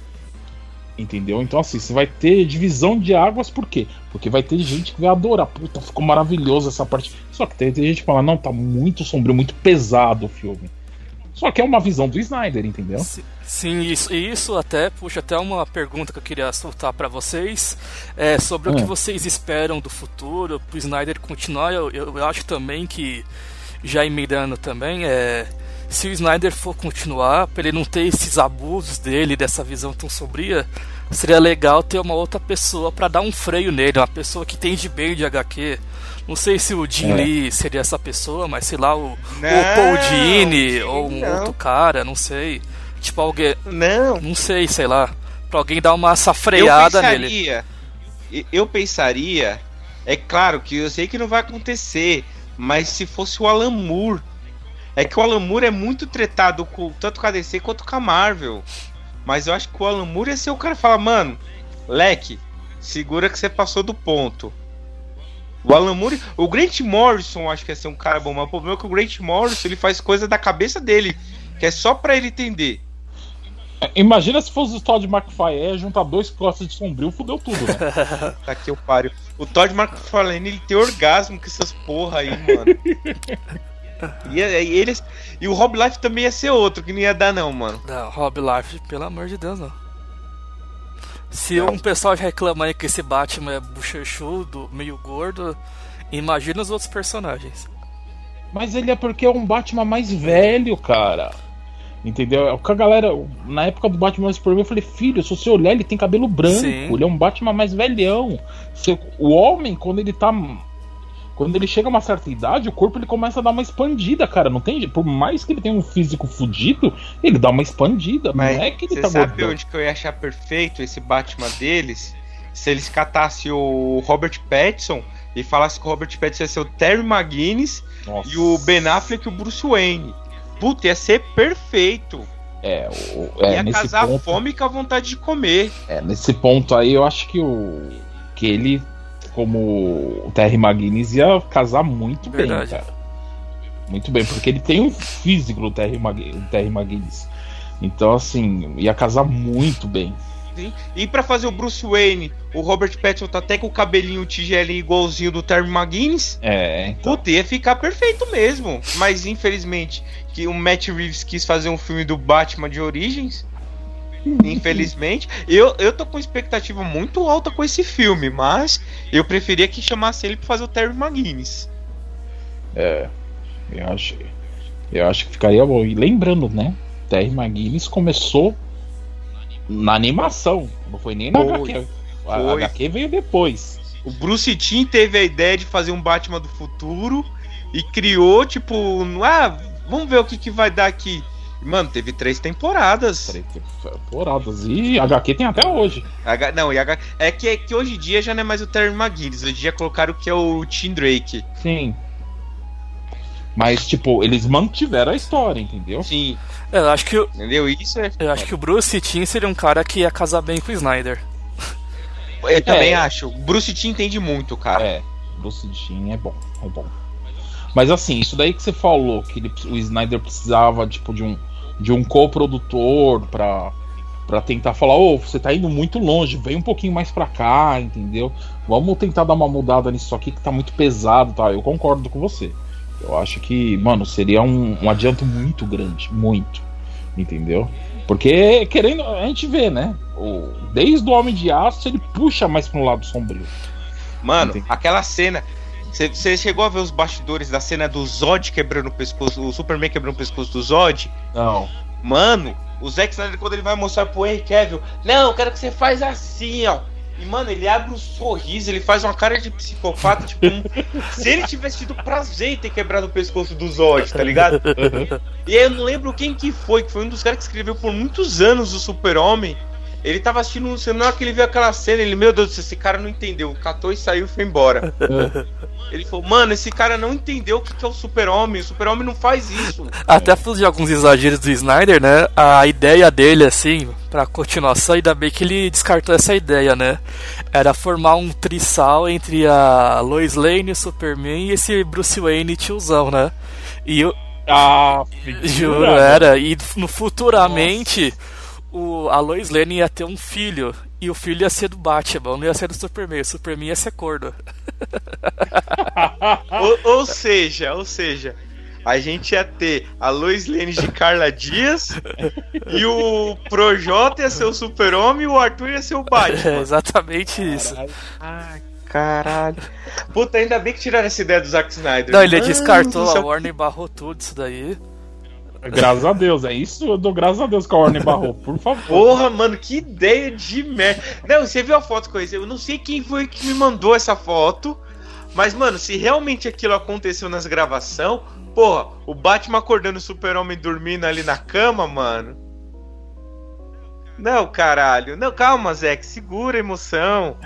S5: Entendeu? Então, assim, você vai ter divisão de águas, por quê? Porque vai ter gente que vai adorar. Puta, ficou maravilhoso essa parte. Só que tem, tem gente que fala, não, tá muito sombrio, muito pesado o filme. Só que é uma visão do Snyder, entendeu?
S3: Si- Sim, isso, e isso até puxa até uma pergunta que eu queria soltar pra vocês é, sobre o que
S5: Hum.
S3: vocês esperam do futuro pro Snyder continuar. Eu, eu, acho também que já emendando também é se o Snyder for continuar, pra ele não ter esses abusos dele, dessa visão tão sombria, seria legal ter uma outra pessoa pra dar um freio nele, uma pessoa que entende bem de HQ. Não sei se o Jim
S5: É.
S3: Lee seria essa pessoa, mas sei lá, o, o
S6: Não,
S3: Paul Dini ou um
S6: não.
S3: outro cara, não sei. Tipo alguém,
S6: Não.
S3: não sei, sei lá, pra alguém dar uma
S6: Eu
S3: safreada nele.
S6: pensaria, e- eu pensaria, é claro que eu sei que não vai acontecer, mas se fosse o Alan Moore, é que o Alan Moore é muito tretado com, tanto com a DC quanto com a Marvel, mas eu acho que o Alan Moore ia ser o cara que fala, mano, leque, segura que você passou do ponto. O Alan Moore, o Grant Morrison acho que ia ser um cara bom, mas o problema é que o Grant Morrison ele faz coisa da cabeça dele, que é só pra ele entender.
S5: Imagina se fosse o Todd McFarlane juntar dois costas de sombrio, fudeu tudo, né? *laughs*
S6: Tá aqui o páreo. O Todd McFarlane, ele tem orgasmo com essas porra aí, mano. E, e eles, e o Rob Life também ia ser outro, que não ia dar não, mano.
S3: Não, Rob Life, pelo amor de Deus, não. Se um pessoal já reclama aí que esse Batman é bochechudo, meio gordo, imagina os outros personagens.
S5: Mas ele é porque é um Batman mais velho, cara. Entendeu? É o que a galera. Na época do Batman Superman, eu falei, filho, se você olhar, ele tem cabelo branco.
S3: Sim.
S5: Ele é um Batman mais velhão. Se- o homem, quando ele tá. Quando ele chega a uma certa idade, o corpo ele começa a dar uma expandida, cara. Não tem. Por mais que ele tenha um físico fudido, ele dá uma expandida.
S6: Mas
S5: não é que ele
S6: você
S5: tá
S6: sabe
S5: gordão.
S6: onde que eu ia achar perfeito esse Batman deles? Se eles catassem o Robert Pattinson e falassem que o Robert Pattinson ia ser o Terry McGuinness
S5: Nossa.
S6: e o Ben Affleck e o Bruce Wayne. Puta, ia ser perfeito.
S5: É, o, é
S6: ia
S5: nesse
S6: casar a
S5: ponto.
S6: fome com a vontade de comer.
S5: É, nesse ponto aí, eu acho que o. Que ele, como o Terry McGuinness, ia casar muito
S3: Verdade.
S5: bem, cara. Muito bem, porque ele tem um físico do Terry, Mag- Terry McGuinness. Então, assim, ia casar muito bem.
S6: Sim. E pra fazer o Bruce Wayne, o Robert Pattinson tá até com o cabelinho tigelinho igualzinho do Terry McGuinness.
S5: É, então.
S6: Puta, ia ficar perfeito mesmo. Mas infelizmente, que o Matt Reeves quis fazer um filme do Batman de origens. *laughs* Infelizmente, eu, eu tô com expectativa muito alta com esse filme, mas eu preferia que chamasse ele pra fazer o Terry McGuinness.
S5: É. Eu acho. Eu acho que ficaria bom. E lembrando, né? Terry McGuinness começou na animação. Não foi nem na
S6: Foi.
S5: HQ. A
S6: Foi.
S5: HQ veio depois.
S6: O Bruce Timm teve a ideia de fazer um Batman do futuro e criou, tipo, ah, vamos ver o que, que vai dar aqui. Mano, teve três temporadas.
S5: Três temporadas. E HQ tem até hoje.
S6: H- não, e H- é que, é que hoje em dia já não é mais o Terry McGuinness, hoje em dia colocaram o que é o Tim Drake.
S5: Sim. Mas, tipo, eles mantiveram a história, entendeu?
S6: Sim,
S3: É, Eu acho que, o-
S6: entendeu? Isso é.
S3: eu acho que o Bruce Timm seria um cara que ia casar bem com o Snyder.
S6: Eu também
S5: É.
S6: acho. O Bruce Timm entende muito, cara.
S5: É, Bruce Timm é bom, é bom. Mas assim, isso daí que você falou, que ele- o Snyder precisava, tipo, de um, de um co-produtor pra, pra tentar falar, ô, você tá indo muito longe, vem um pouquinho mais pra cá, entendeu? Vamos tentar dar uma mudada nisso aqui que tá muito pesado, tá? Eu concordo com você. Eu acho que, mano, seria um, um adianto muito grande, muito, entendeu? Porque, querendo, a gente vê, né? O, desde o Homem de Aço, ele puxa mais pra um lado sombrio.
S6: Mano,
S5: Entendi.
S6: aquela cena. Você chegou a ver os bastidores da cena do Zod quebrando o pescoço, o Superman quebrando o pescoço do Zod?
S5: Não.
S6: Mano, o Zack Snyder, quando ele vai mostrar pro Henry Cavill, não, eu quero que você faz assim, ó. E, mano, ele abre um sorriso, ele faz uma cara de psicopata, tipo, um- *laughs* se ele tivesse tido prazer em ter quebrado o pescoço do Zod, tá ligado? E aí eu não lembro quem que foi, que foi um dos caras que escreveu por muitos anos o Super-Homem. Ele tava assistindo, você na hora que ele viu aquela cena, ele, meu Deus do céu, esse cara não entendeu. Catou e saiu e foi embora. Ele falou, mano, esse cara não entendeu o que que é o Super-Homem. O Super-Homem não faz isso.
S3: Até falando de alguns exageros do Snyder, né? A ideia dele, assim, pra continuação, ainda bem que ele descartou essa ideia, né? Era formar um trisal entre a Lois Lane, o Superman e esse Bruce Wayne tiozão, né? E eu
S5: Ah,
S3: juro, era. E no futuramente, o, a Lois Lane ia ter um filho. E o filho ia ser do Batman, não ia ser do Superman. O Superman ia ser corno. *laughs*
S6: ou, ou seja, ou seja, a gente ia ter a Lois Lane de Carla Dias e o Projota ia ser o Super-Homem e o Arthur ia ser o *laughs*
S3: É
S6: Batman.
S3: exatamente isso.
S6: Ai, caralho. Puta, ainda bem que tiraram essa ideia do Zack Snyder.
S3: Não, ele
S6: Mano
S3: descartou, a. Warner barrou tudo isso daí.
S5: Graças a Deus, é isso eu dou graças a Deus que a Warner barrou, por favor.
S6: Porra, mano, que ideia de merda. Não, você viu a foto com esse? Eu não sei quem foi que me mandou essa foto. Mas, mano, se realmente aquilo aconteceu nas gravações, porra, o Batman acordando o Super-Homem dormindo ali na cama, mano. Não, caralho. Não, calma, Zé, segura a emoção.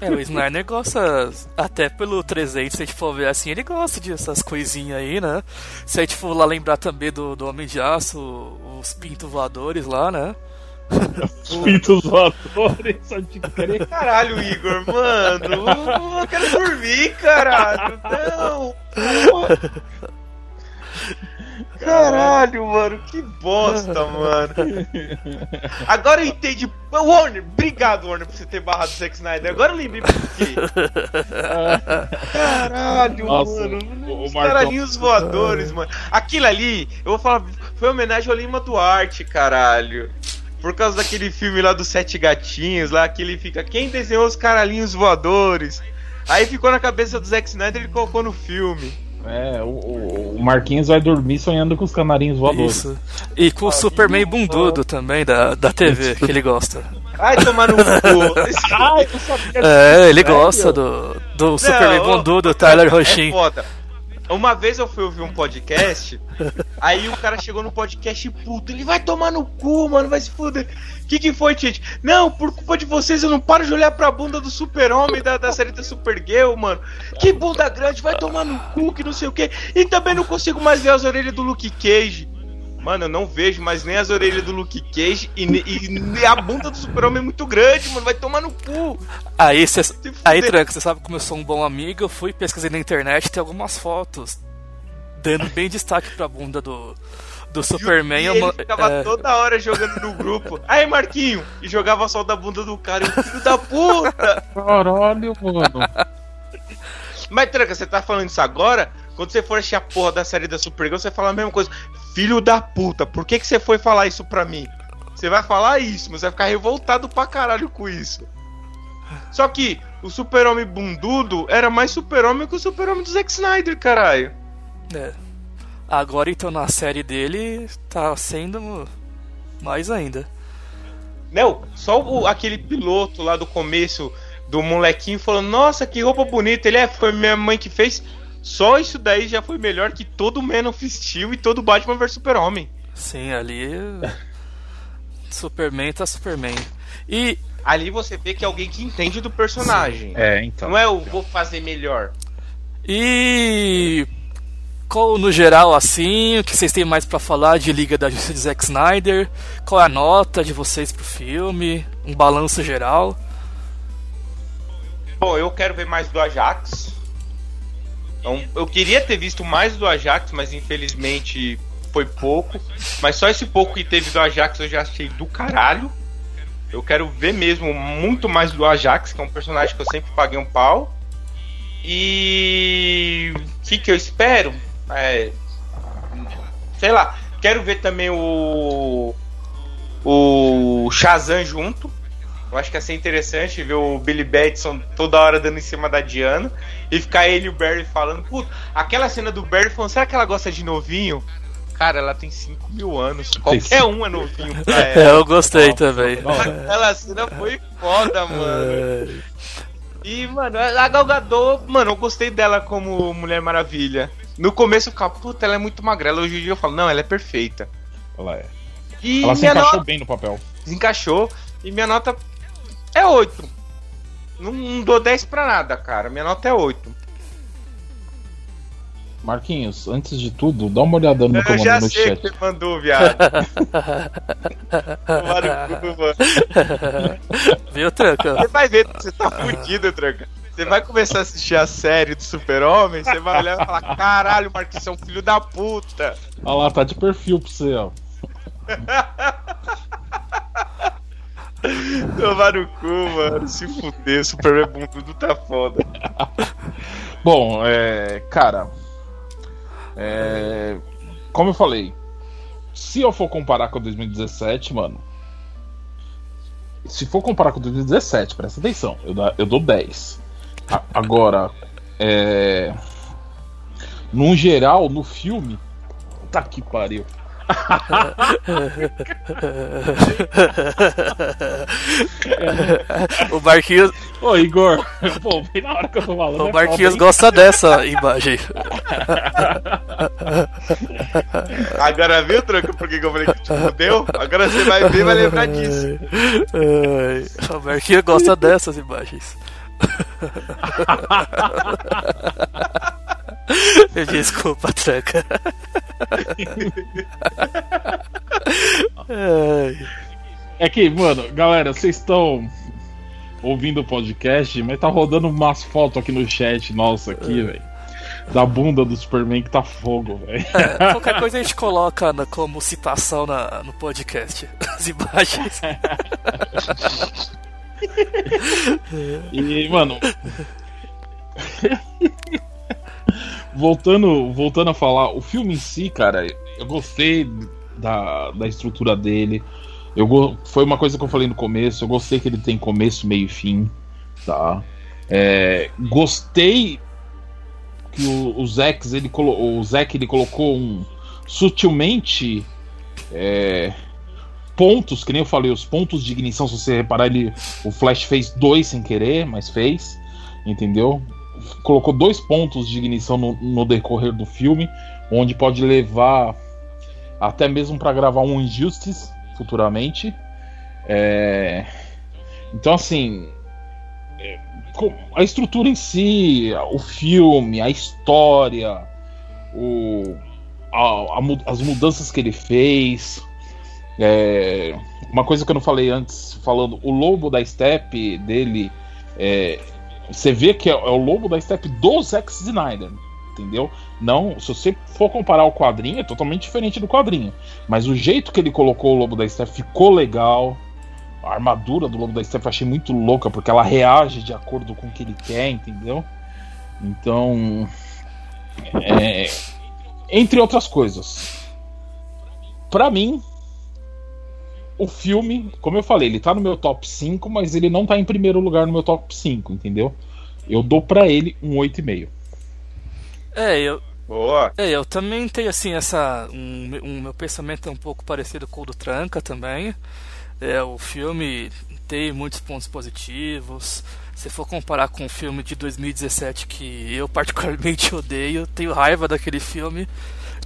S3: É, o Snyder gosta, até pelo 300, se a gente for ver assim, ele gosta dessas coisinhas aí, né? Se a gente for lá lembrar também do, do Homem de Aço, os pintos voadores lá, né?
S5: Os pintos voadores, só de crer.
S6: Caralho, Igor, mano. Eu quero dormir, caralho. Não. porra. *laughs* Caralho, mano, que bosta, *laughs* mano. Agora eu entendi. Warner, obrigado, Warner, por você ter barrado o Zack Snyder. Agora eu lembrei por quê. Caralho,
S5: Nossa,
S6: mano.
S5: o
S6: Os caralhinhos voadores, mano. Aquilo ali, eu vou falar, foi homenagem ao Lima Duarte, caralho. Por causa daquele filme lá dos Sete Gatinhos, lá que ele fica, quem desenhou os caralhinhos voadores? Aí ficou na cabeça do Zack Snyder e ele colocou no filme.
S5: É, o, o- o Marquinhos vai dormir sonhando com os canarinhos voadores.
S3: Isso. E com o Superman bundudo também da, da TV, que ele gosta.
S6: Ai, tomar no cu.
S5: Ai, eu sabia
S3: É, ele gosta do, do Superman bundudo, Tyler
S6: É
S3: Rochin.
S6: foda. Uma vez eu fui ouvir um podcast, aí o cara chegou no podcast puto, ele vai tomar no cu, mano, vai se fuder. Que que foi, gente? Não, por culpa de vocês eu não paro de olhar pra bunda do super-homem da, da série da Supergirl, mano. Que bunda grande, vai tomar no cu, que não sei o que. E também não consigo mais ver as orelhas do Luke Cage. Mano, eu não vejo mais nem as orelhas do Luke Cage e, e ne- a bunda do super-homem é muito grande, mano, vai tomar no cu.
S3: Aí, cê, aí. Tranco, você sabe como eu sou um bom amigo, eu fui pesquisar na internet tem algumas fotos dando bem destaque pra bunda do, do Superman.
S6: E
S3: eu
S6: ele ficava
S3: é,
S6: toda hora jogando no grupo. Aí, Marquinho! E jogava só da bunda do cara. E o filho da puta!
S5: Caralho, mano.
S6: Mas, Tranca, você tá falando isso agora? Quando você for assistir a porra da série da Supergirl, você fala a mesma coisa. Filho da puta, por que, que você foi falar isso pra mim? Você vai falar isso, mas vai ficar revoltado pra caralho com isso. Só que o super-homem bundudo era mais super-homem que o super-homem do Zack Snyder, caralho.
S3: é. Agora então na série dele tá sendo mais ainda.
S6: Não, só o- aquele piloto lá do começo do molequinho falando, nossa, que roupa bonita. Ele é, foi minha mãe que fez. Só isso daí já foi melhor que todo Man of Steel e todo Batman vs Super-Homem.
S3: Sim, ali. Superman tá Superman. E
S6: Ali você vê que é alguém que entende do personagem.
S5: É, então.
S6: Não é o vou fazer melhor.
S3: E qual no geral assim, o que vocês têm mais pra falar de Liga da Justiça de Zack Snyder? Qual é a nota de vocês pro filme? Um balanço geral?
S6: Bom, eu quero ver mais do Ajax. Então, eu queria ter visto mais do Ajax, mas infelizmente foi pouco. Mas só esse pouco que teve do Ajax eu já achei do caralho. Eu quero ver mesmo muito mais do Ajax, que é um personagem que eu sempre paguei um pau. E o que, que eu espero? É, sei lá, quero ver também o o Shazam junto. Eu acho que ia ser interessante ver o Billy Batson toda hora dando em cima da Diana e ficar ele e o Barry falando. Puta, aquela cena do Barry falando, será que ela gosta de novinho? Cara, ela tem 5 mil anos. Qualquer um é novinho pra
S3: É, *laughs*
S6: ela.
S3: eu gostei também.
S6: Aquela cena foi foda, mano. E, mano, a Gal Gadot, mano, eu gostei dela como Mulher Maravilha. No começo eu ficava, puta, ela é muito magrela. Hoje em dia eu falo, não, ela é perfeita.
S5: Ela é.
S6: E
S5: Ela se encaixou
S6: nota
S5: bem no papel.
S6: desencaixou. E minha nota é 8. Não, não dou 10 pra nada, cara. Minha nota é 8.
S5: Marquinhos, antes de tudo, dá uma olhada no que eu
S6: Eu já
S5: no
S6: sei
S5: chat.
S6: que você mandou, viado. No. *laughs*
S3: Viu, Tranca?
S6: Você vai ver, você tá fudido, Tranca. Você vai começar a assistir a série do Super-Homem, você vai olhar e falar: caralho, Marquinhos, você é um filho da puta.
S5: Olha lá, tá de perfil pra você, ó. *laughs*
S6: Tomar no cu, mano. Se fuder, Superman tudo tá foda.
S5: Bom, é. Cara. É. Como eu falei, se eu for comparar com 2017, mano. Se for comparar com 2017, presta atenção, eu, dá- eu dou 10. A- agora, é. No geral, no filme. Tá que pariu. *laughs*
S3: O Marquinhos,
S5: Ô, Igor, *laughs* pô, bem na hora que eu tô falando.
S3: o
S5: é
S3: Marquinhos
S5: foda, hein?
S3: gosta dessa imagem. *laughs*
S6: Agora viu, Tranca, por que eu falei que te fudeu? Agora você vai ver e vai lembrar disso.
S3: Ai, o Marquinhos gosta dessas imagens. Desculpa, Tranca. *laughs*
S5: É que, mano, galera, vocês estão ouvindo o podcast, mas tá rodando umas fotos aqui no chat nossa aqui, velho. Da bunda do Superman que tá fogo, velho.
S3: É, qualquer coisa a gente coloca na- como citação na- no podcast. As imagens. *laughs*
S5: E, mano. *laughs* voltando, voltando a falar, o filme em si, cara, eu gostei da, da estrutura dele. Eu, go- foi uma coisa que eu falei no começo. Eu gostei que ele tem começo, meio e fim. Tá? É, gostei que o, o Zack ele, colo- o ele colocou um sutilmente é, pontos, que nem eu falei, os pontos de ignição, se você reparar, ele, o Flash fez dois sem querer, mas fez, entendeu? Colocou dois pontos de ignição no, no decorrer do filme, onde pode levar até mesmo para gravar um Injustice futuramente. É, Então, assim, é, a estrutura em si, o filme, a história, o, a- a as mudanças que ele fez. é, uma coisa que eu não falei antes, falando, o lobo da Steppe dele, é, você vê que é, é o lobo da Steppe do Zack Snyder, entendeu? Não, se você for comparar o quadrinho, é totalmente diferente do quadrinho. Mas o jeito que ele colocou o lobo da Steppe ficou legal. A armadura do lobo da Steppe eu achei muito louca, porque ela reage de acordo com o que ele quer, entendeu? Então. é, entre outras coisas. Pra mim, o filme, como eu falei, ele tá no meu top 5, mas ele não tá em primeiro lugar no meu top 5, entendeu? Eu dou pra ele um 8,5.
S3: É, eu,
S6: Boa.
S3: é, eu também tenho assim essa. Um, um- meu pensamento é um pouco parecido com o do Tranca também. É, o filme tem muitos pontos positivos. Se for comparar com o filme de 2017 que eu particularmente *laughs* odeio, tenho raiva daquele filme.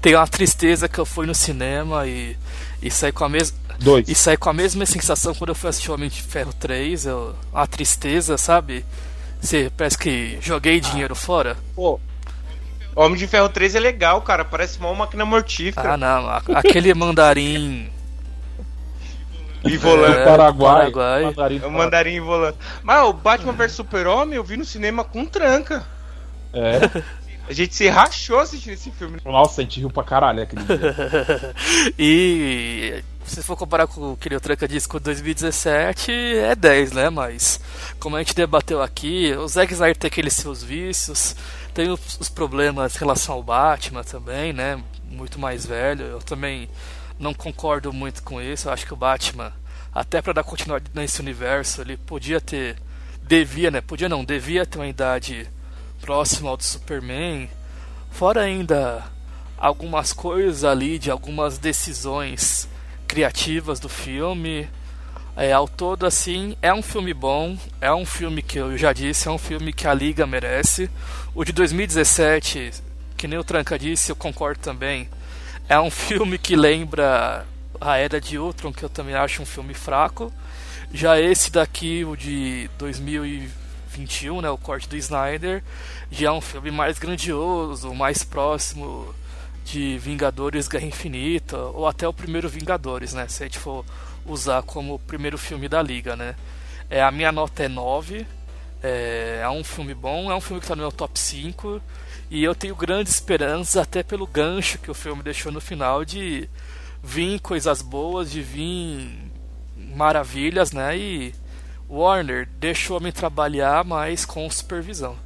S3: Tenho uma tristeza que eu fui no cinema e, e saí com a mesma.
S5: Dois.
S3: E saí com a mesma sensação quando eu fui assistir Homem de Ferro 3, eu, uma tristeza, sabe? Você parece que joguei dinheiro fora.
S6: Pô. Homem de Ferro 3 é legal, cara. Parece uma máquina mortífera.
S3: Ah, não, a- aquele *laughs* mandarim.
S6: e volante.
S3: É,
S5: Paraguai.
S3: Paraguai.
S5: Mandarim
S6: É o mandarim volante. Mas o Batman vs Super-Homem eu vi no cinema com tranca.
S5: É. *laughs*
S6: A gente se rachou assistindo esse filme.
S5: Nossa, a gente riu pra caralho aquele dia. *laughs*
S3: e se for comparar com o que o Tranca disse com 2017, é 10, né? Mas como a gente debateu aqui, o Zack Snyder tem aqueles seus vícios, tem os, os problemas em relação ao Batman também, né? Muito mais velho. Eu também não concordo muito com isso. Eu acho que o Batman até para dar continuidade nesse universo, ele podia ter, devia, né? Podia não, devia ter uma idade próxima ao do Superman. Fora ainda algumas coisas ali de algumas decisões criativas do filme. É, ao todo, assim, é um filme bom, é um filme que eu já disse, é um filme que a Liga merece. O de 2017, que nem o Tranca disse, eu concordo também. É um filme que lembra a Era de Ultron, que eu também acho um filme fraco. Já esse daqui, o de 2021, né, o corte do Snyder, já é um filme mais grandioso, mais próximo de Vingadores Guerra Infinita, ou até o primeiro Vingadores, né, se a gente for usar como o primeiro filme da Liga, né. É, a minha nota é 9, é, é um filme bom, é um filme que está no meu top 5, e eu tenho grandes esperanças, até pelo gancho que o filme deixou no final, de vir coisas boas, de vir maravilhas, né, e Warner deixou me trabalhar, mas com supervisão.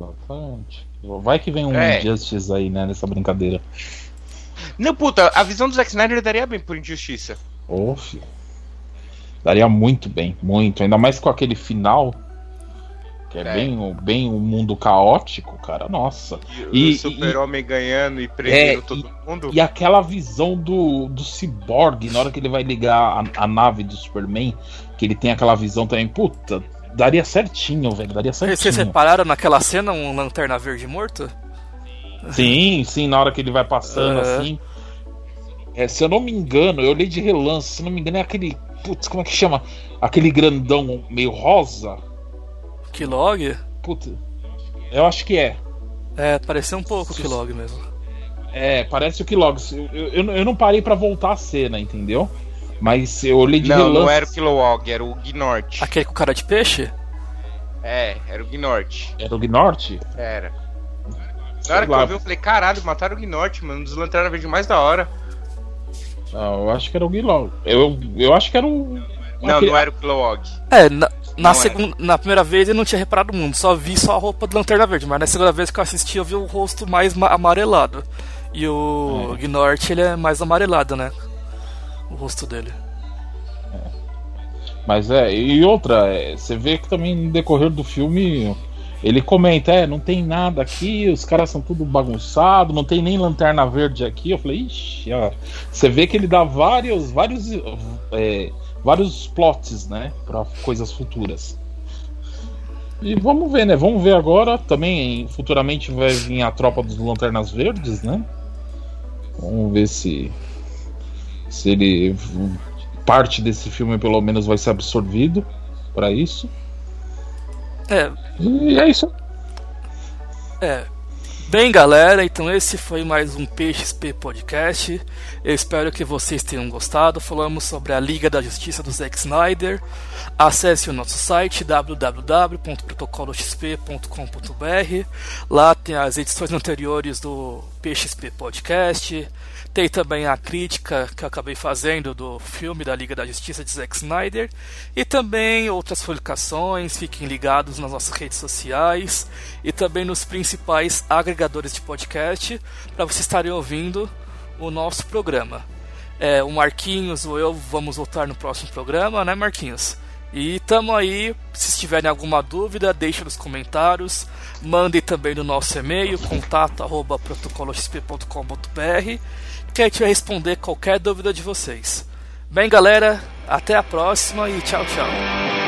S5: Exatamente. Vai que vem um
S6: É.
S5: Injustice aí, né, nessa brincadeira.
S6: Não, puta, a visão do Zack Snyder daria bem por injustiça.
S5: Ô, filho. Daria muito bem, muito. Ainda mais com aquele final. Que é,
S6: É.
S5: Bem, o- bem um mundo caótico, cara. Nossa.
S6: E,
S5: E-
S6: o super-homem ganhando e prendendo
S5: É,
S6: todo mundo.
S5: E aquela visão do, do Cyborg, na hora que ele vai ligar a, a nave do Superman, que ele tem aquela visão também. Puta, daria certinho, velho. Daria
S3: Vocês
S5: certinho.
S3: repararam naquela cena um lanterna verde morto?
S5: Sim, sim, na hora que ele vai passando
S3: É.
S5: assim. É, se eu não me engano, eu olhei de relance, se eu não me engano, é aquele. Putz, como é que chama? Aquele grandão meio rosa.
S3: Kilog?
S5: Putz, eu acho que é.
S3: É, pareceu um pouco o Kilog mesmo.
S5: É, parece o Killogg's. Eu, eu, eu não parei pra voltar a cena, entendeu? Mas eu olhei de
S6: Não,
S5: relance.
S6: não era o Kilowog, era o Gnort.
S3: Aquele com cara de peixe?
S6: É, era o Gnort.
S5: Era o Gnort?
S6: Era. Na hora que
S5: lá.
S6: eu vi, eu falei, caralho, mataram o Gnort, mano. Um dos lanternas verde mais da hora.
S5: Não, eu acho que era o Guilherme. Eu, eu acho que era o.
S6: Não,
S5: aquele-
S6: não era o Kilowog.
S3: É, na, na, segunda, na primeira vez eu não tinha reparado muito, só vi só a roupa do Lanterna Verde, mas na segunda vez que eu assisti eu vi o rosto mais ma- amarelado. E o
S5: É.
S3: Gnort ele é mais amarelado, né? O rosto dele.
S5: Mas é, e outra, é, você vê que também no decorrer do filme ele comenta, é, não tem nada aqui, os caras são tudo bagunçado, não tem nem lanterna verde aqui. Eu falei, ixi, ó. Você vê que ele dá vários, vários, é, vários plots, né, para coisas futuras. E vamos ver, né? Vamos ver agora. Também futuramente vai vir a tropa dos Lanternas Verdes, né? Vamos ver se se ele parte desse filme pelo menos vai ser absorvido para isso.
S3: É,
S5: E é isso.
S3: É. Bem, galera, então esse foi mais um PXP Podcast. Eu espero que vocês tenham gostado. Falamos sobre a Liga da Justiça do Zack Snyder. Acesse o nosso site www.protocoloxp.com.br. Lá tem as edições anteriores do PXP Podcast. Tem também a crítica que acabei fazendo do filme da Liga da Justiça de Zack Snyder. E também outras publicações. Fiquem ligados nas nossas redes sociais e também nos principais agregadores de podcast para vocês estarem ouvindo o nosso programa. É, o Marquinhos ou eu vamos voltar no próximo programa, né, Marquinhos? E tamo aí, se tiverem alguma dúvida, deixe nos comentários, mandem também no nosso e-mail, contato@protocoloxp.com.br, gente vai responder qualquer dúvida de vocês. Bem, galera, até a próxima e tchau, tchau.